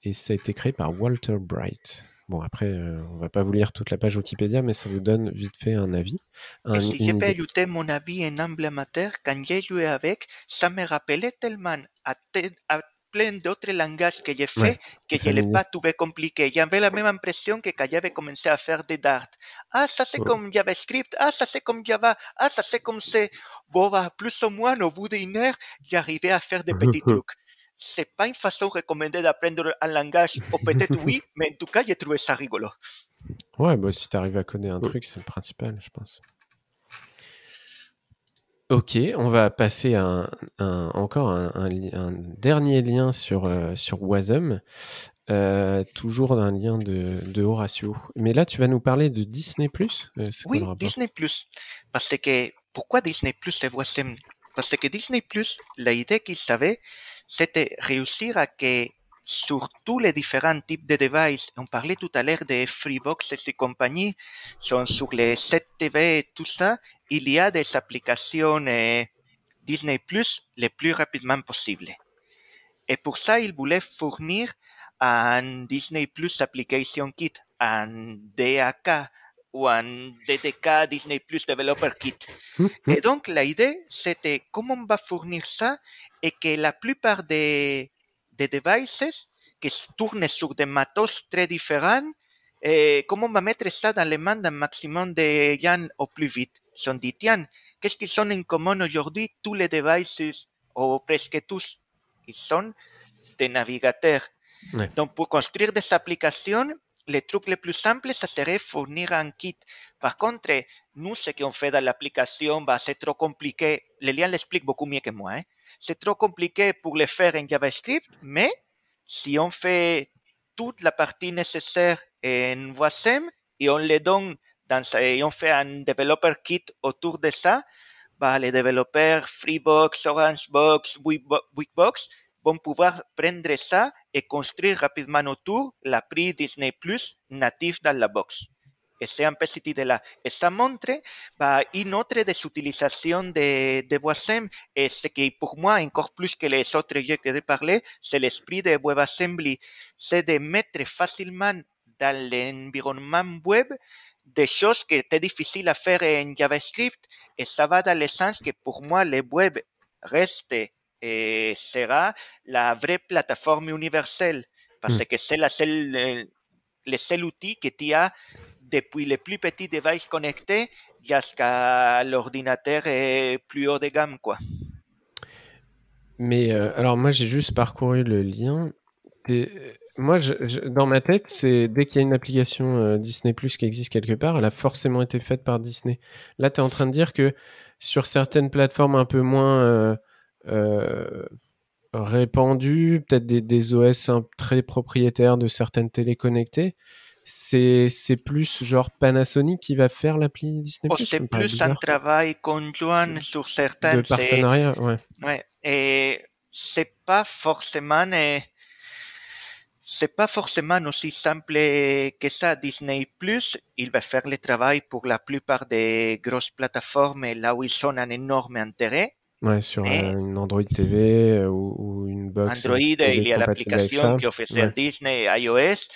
et ça a été créé par Walter Bright. Bon, après, euh, on va pas vous lire toute la page Wikipédia, mais ça vous donne vite fait un avis. Un, si ajouter mon avis en quand j'ai joué avec, ça me rappelait tellement à, plein d'autres langages que j'ai fait que je ne l'ai pas trouvé compliqué. J'avais la même impression que quand j'avais commencé à faire des Dart. Ah, ça c'est comme JavaScript, ah, ça c'est comme Java, ah, ça c'est comme c'est. Bon, bah, plus ou moins, au bout d'une heure, j'arrivais à faire des petits trucs c'est pas une façon recommandée d'apprendre un langage, ou peut-être oui, mais en tout cas, j'ai trouvé ça rigolo. Ouais, bah, si tu arrives à coder un truc, c'est le principal, je pense. Ok, on va passer à un, encore un, dernier lien sur, euh, sur Wasm, euh, toujours un lien de, de, Horatio. Mais là, tu vas nous parler de Disney Plus euh, Oui, Disney Plus. Parce que, pourquoi Disney Plus et Wasm? Parce que Disney Plus, la idée qu'il savait, c'était réussir à que sur tous les différents types de devices, on parlait tout à l'heure des Freebox et compagnie, sont sur les 7 TV et tout ça, il y a des applications eh, Disney Plus le plus rapidement possible. Et pour ça, il voulait fournir un Disney Plus Application Kit, un DAK ou un DDK Disney Plus Developer Kit. Et donc, la idée, c'était comment on va fournir ça et que la plupart des, des devices qui tournent sur des matos très différents, et comment on va mettre ça dans les mains d'un maximum de gens au plus vite. Ils sont dit, tiens, qu'est-ce qu'ils en commun aujourd'hui Tous les devices, ou presque tous, ils sont des navigateurs. Donc, pour construire des applications, le truc le plus simple, ça serait fournir un kit. Par contre, nous, ce qu'on fait dans l'application, bah, c'est trop compliqué. Lilian l'explique beaucoup mieux que moi. Hein? C'est trop compliqué pour le faire en JavaScript, mais si on fait toute la partie nécessaire en Wasm et on le donne dans et on fait un developer kit autour de ça, bah, les développeurs Freebox, Orangebox, Wikbox vont pouvoir prendre ça et construire rapidement autour l'appli Disney Plus natif dans la box. C'est un cette idée-là. Et ça montre bah, une autre des utilisations de, de WebAssembly, et ce qui pour moi, encore plus que les autres jeux que j'ai parlé, c'est l'esprit de WebAssembly, c'est de mettre facilement dans l'environnement web des choses qui étaient difficiles à faire en JavaScript, et ça va dans le sens que pour moi, le web reste et sera la vraie plateforme universelle parce mm. que c'est la seule, le seul outil que tu as depuis les plus petits devices connectés jusqu'à l'ordinateur plus haut de gamme. Quoi. Mais euh, alors moi j'ai juste parcouru le lien. moi, dans ma tête, c'est dès qu'il y a une application euh, Disney Plus qui existe quelque part, elle a forcément été faite par Disney. Là, tu es en train de dire que sur certaines plateformes un peu moins euh, répandues, peut-être des, OS très propriétaires de certaines téléconnectées, c'est plus genre Panasonic qui va faire l'appli Disney Plus. C'est plus un travail conjoint sur certains. De partenariat, ouais. ouais. Et c'est pas forcément c'est pas forcément aussi simple que ça. Disney Plus, il va faire le travail pour la plupart des grosses plateformes là où ils ont un énorme intérêt. Ouais, sur une Android TV euh, ou, une box. Android, il y a l'application qui officielle Disney, iOS.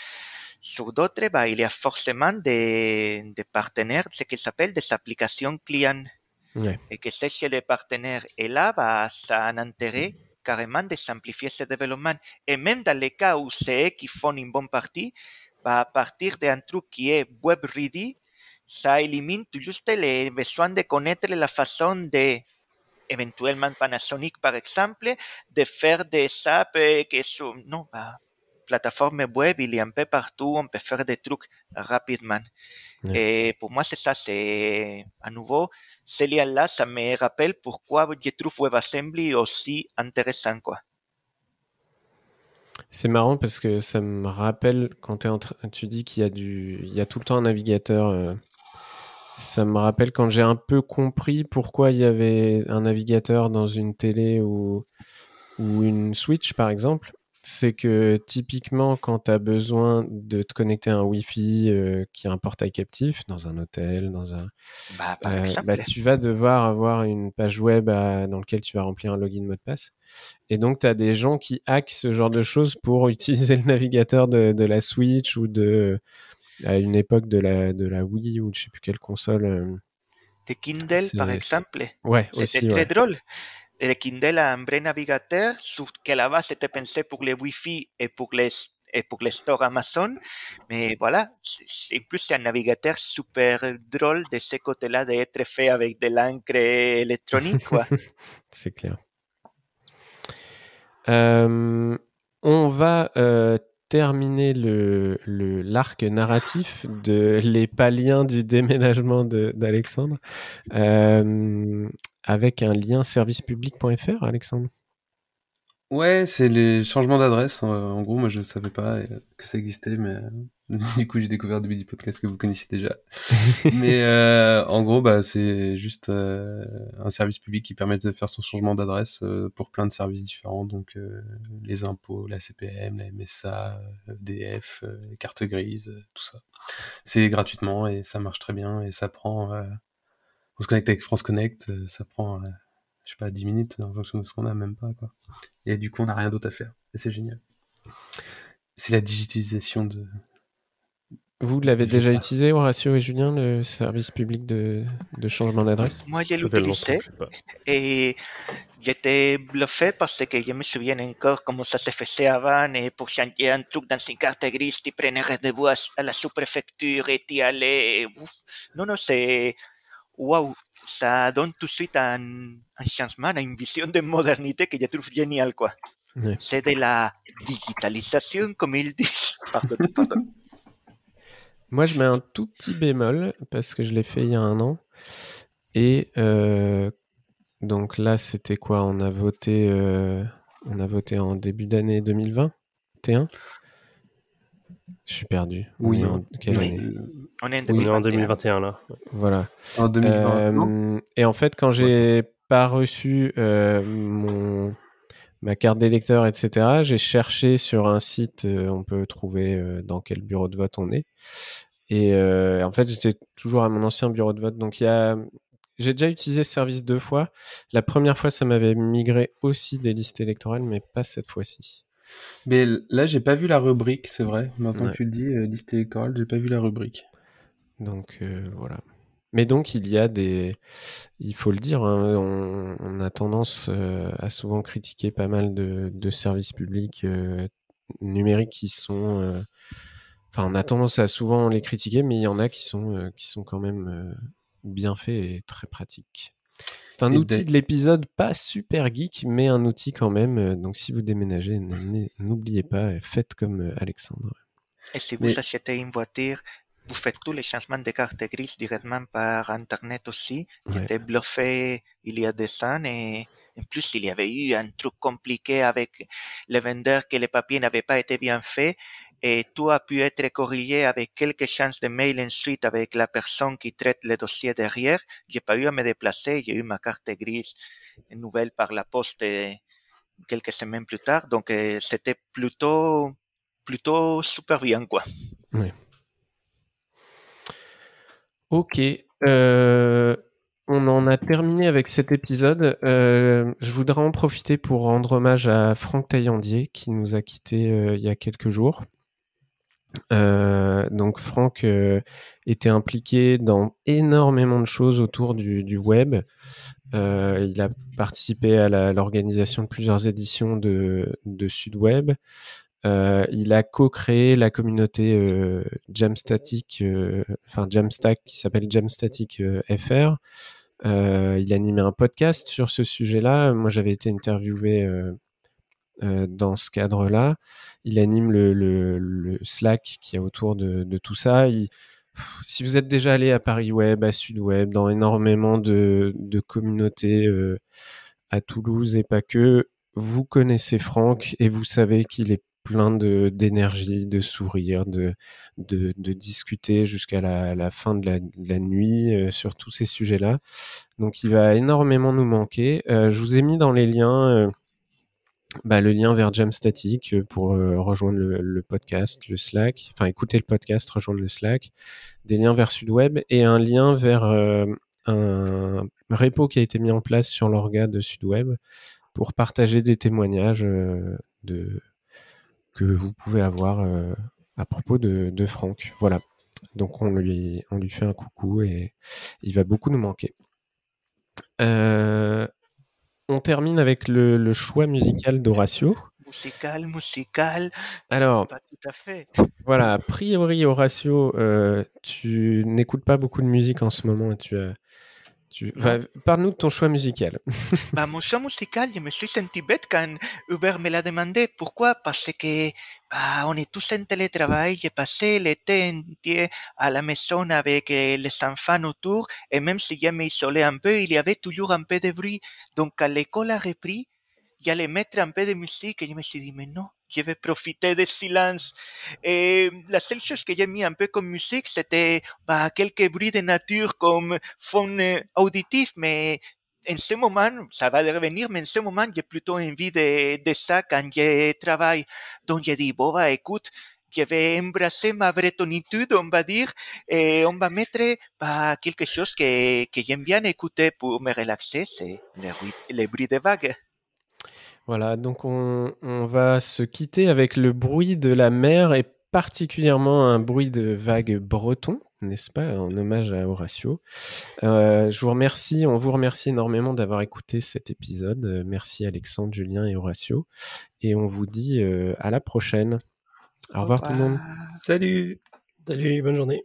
Sur d'autres, bah, il y a forcément des, des partenaires, ce qu'ils s'appelle des applications clients. Et que c'est les partenaires. Et là, bah, ça a un intérêt carrément de simplifier ce développement. Et même dans les cas où c'est eux qui font une bonne partie, bah, à partir d'un truc qui est web ready, ça élimine tout juste les besoin de connaître la façon de, éventuellement Panasonic par exemple, de faire des apps qui sont, non, bah, plateforme web, il y a un peu partout, on peut faire des trucs rapidement. Et pour moi, c'est ça, c'est à nouveau, ce lien-là, ça me rappelle pourquoi je trouve WebAssembly aussi intéressant. Quoi. C'est marrant parce que ça me rappelle quand es tu dis qu'il y a du, il y a tout le temps un navigateur. Euh, ça me rappelle quand j'ai un peu compris pourquoi il y avait un navigateur dans une télé ou, ou une Switch par exemple c'est que typiquement, quand tu as besoin de te connecter à un Wi-Fi euh, qui a un portail captif dans un hôtel, dans un, bah, euh, bah, tu vas devoir avoir une page web dans laquelle tu vas remplir un login mot de passe. Et donc, tu as des gens qui hackent ce genre de choses pour utiliser le navigateur de, la Switch ou de à une époque de la, de la Wii ou de je sais plus quelle console. Euh. de Kindle, par exemple. Ouais, C'était très drôle le Kindle a un vrai navigateur que la base était pensé pour les Wi-Fi et pour les et pour les stores Amazon. Mais voilà, c'est plus c'est un navigateur super drôle de ce côté-là d'être fait avec de l'encre électronique. c'est clair. Euh, on va euh, terminer le l'arc narratif de les paliens du déménagement d'Alexandre. Euh, avec un lien servicepublic.fr, Alexandre? Ouais, c'est les changements d'adresse. En gros, moi, je ne savais pas euh, que ça existait, mais euh, du coup, j'ai découvert depuis du podcast que vous connaissiez déjà. mais euh, en gros, bah, c'est juste un service public qui permet de faire son changement d'adresse pour plein de services différents, donc les impôts, la CPM, la MSA, EDF, les cartes grises, tout ça. C'est gratuitement et ça marche très bien et ça prend on se connecte avec France Connect, euh, ça prend, euh, je sais pas, 10 minutes en fonction de ce qu'on a, même pas, quoi. Et du coup, on n'a rien d'autre à faire. Et c'est génial. C'est la digitalisation de. Vous l'avez déjà utilisé, Horacio et Julien, le service public de, de changement d'adresse? Moi, je l'ai utilisé et j'étais bluffé parce que je me souviens encore comment ça se faisait avant et pour changer un truc dans une carte grise, tu prenais rendez-vous à la sous-préfecture et tu allais. Non, non, c'est waouh, ça donne tout de suite un, un, changement, une vision de modernité que je trouve génial, quoi. C'est de la digitalisation, comme ils disent. Pardon, pardon. Moi, je mets un tout petit bémol parce que je l'ai fait il y a un an. Et euh, donc là, c'était quoi? On a voté, euh, on a voté en début d'année 2021. Je suis perdu. Oui. En quelle année on est en 2021 là. Voilà. En 2020. Euh, et en fait, quand j'ai pas reçu euh, mon ma carte d'électeur, etc., j'ai cherché sur un site, euh, on peut trouver dans quel bureau de vote on est. Et en fait, j'étais toujours à mon ancien bureau de vote. Donc, il y a, j'ai déjà utilisé ce service deux fois. La première fois, ça m'avait migré aussi des listes électorales, mais pas cette fois-ci. Mais là, j'ai pas vu la rubrique, c'est vrai. Maintenant que tu le dis, liste électorale, j'ai pas vu la rubrique. Donc euh, voilà. Mais donc il y a des, il faut le dire, hein, on, a tendance euh, à souvent critiquer pas mal de, services publics euh, numériques qui sont, enfin on a tendance à souvent les critiquer, mais il y en a qui sont qui sont quand même bien faits et très pratiques. C'est un outil de l'épisode pas super geek, mais un outil quand même. Donc si vous déménagez, n'oubliez pas, faites comme Alexandre. Et si vous achetez une voiture, vous faites tous les changements de carte grise directement par Internet aussi. J'étais bluffé il y a des années et en plus il y avait eu un truc compliqué avec le vendeur que les papiers n'avaient pas été bien faits et tout a pu être corrigé avec quelques chances de mail ensuite avec la personne qui traite le dossier derrière. J'ai pas eu à me déplacer, j'ai eu ma carte grise nouvelle par la poste quelques semaines plus tard, donc euh, c'était plutôt plutôt super bien quoi. Ok. Euh, on en a terminé avec cet épisode. Euh, je voudrais en profiter pour rendre hommage à Franck Taillandier qui nous a quittés euh, il y a quelques jours. Donc Franck était impliqué dans énormément de choses autour du, web. il a participé à l'organisation de plusieurs éditions de, SudWeb. Euh, il a co-créé la communauté euh, Jamstatic, euh, enfin Jamstack qui s'appelle Jamstatic FR. il a animé un podcast sur ce sujet-là. Moi, j'avais été interviewé dans ce cadre-là. Il anime le, Slack qui est autour de, tout ça. si vous êtes déjà allé à Paris Web, à Sud Web, dans énormément de, communautés à Toulouse et pas que, vous connaissez Franck et vous savez qu'il est plein d'énergie, de sourire, de, de, de discuter jusqu'à la, fin de la, nuit euh, sur tous ces sujets-là. Donc il va énormément nous manquer. Euh, je vous ai mis dans les liens euh, bah, le lien vers Jamstatic pour rejoindre le, podcast, le Slack, enfin écouter le podcast, rejoindre le Slack, des liens vers SudWeb et un lien vers un repo qui a été mis en place sur l'orga de SudWeb pour partager des témoignages que vous pouvez avoir euh, à propos de, Franck. Voilà. Donc on lui, on lui fait un coucou et il va beaucoup nous manquer. Euh, on termine avec le, choix musical d'Horatio. Musical, musical. Alors, pas tout à fait. Voilà, a priori, Horatio, euh, tu n'écoutes pas beaucoup de musique en ce moment et tu as tu... Parle-nous de ton choix musical. bah, mon choix musical, je me suis senti bête quand Uber me l'a demandé. Pourquoi? Parce que bah, on est tous en télétravail. J'ai passé l'été entier à la maison avec euh, les enfants autour. Et même si je m'isolais un peu, il y avait toujours un peu de bruit. Donc, quand l'école a repris, j'allais mettre un peu de musique et je me suis dit, mais non, je vais profiter du silence. Et la seule chose que j'ai mis un peu comme musique, c'était bah, quelques bruits de nature comme fond auditif, mais en ce moment, ça va revenir, mais en ce moment, j'ai plutôt envie de, de ça quand je travaille. Donc j'ai dit, bon, écoute, je vais embrasser ma bretonitude, on va dire, et on va mettre bah, quelque chose que, que j'aime bien écouter pour me relaxer, c'est les, les bruits des vagues. Voilà, donc on, va se quitter avec le bruit de la mer et particulièrement un bruit de vagues breton, n'est-ce pas, en hommage à Horatio. Euh, je vous remercie, on vous remercie énormément d'avoir écouté cet épisode. Merci Alexandre, Julien et Horatio. Et on vous dit euh, à la prochaine. Au revoir tout le monde. Salut. Salut, bonne journée.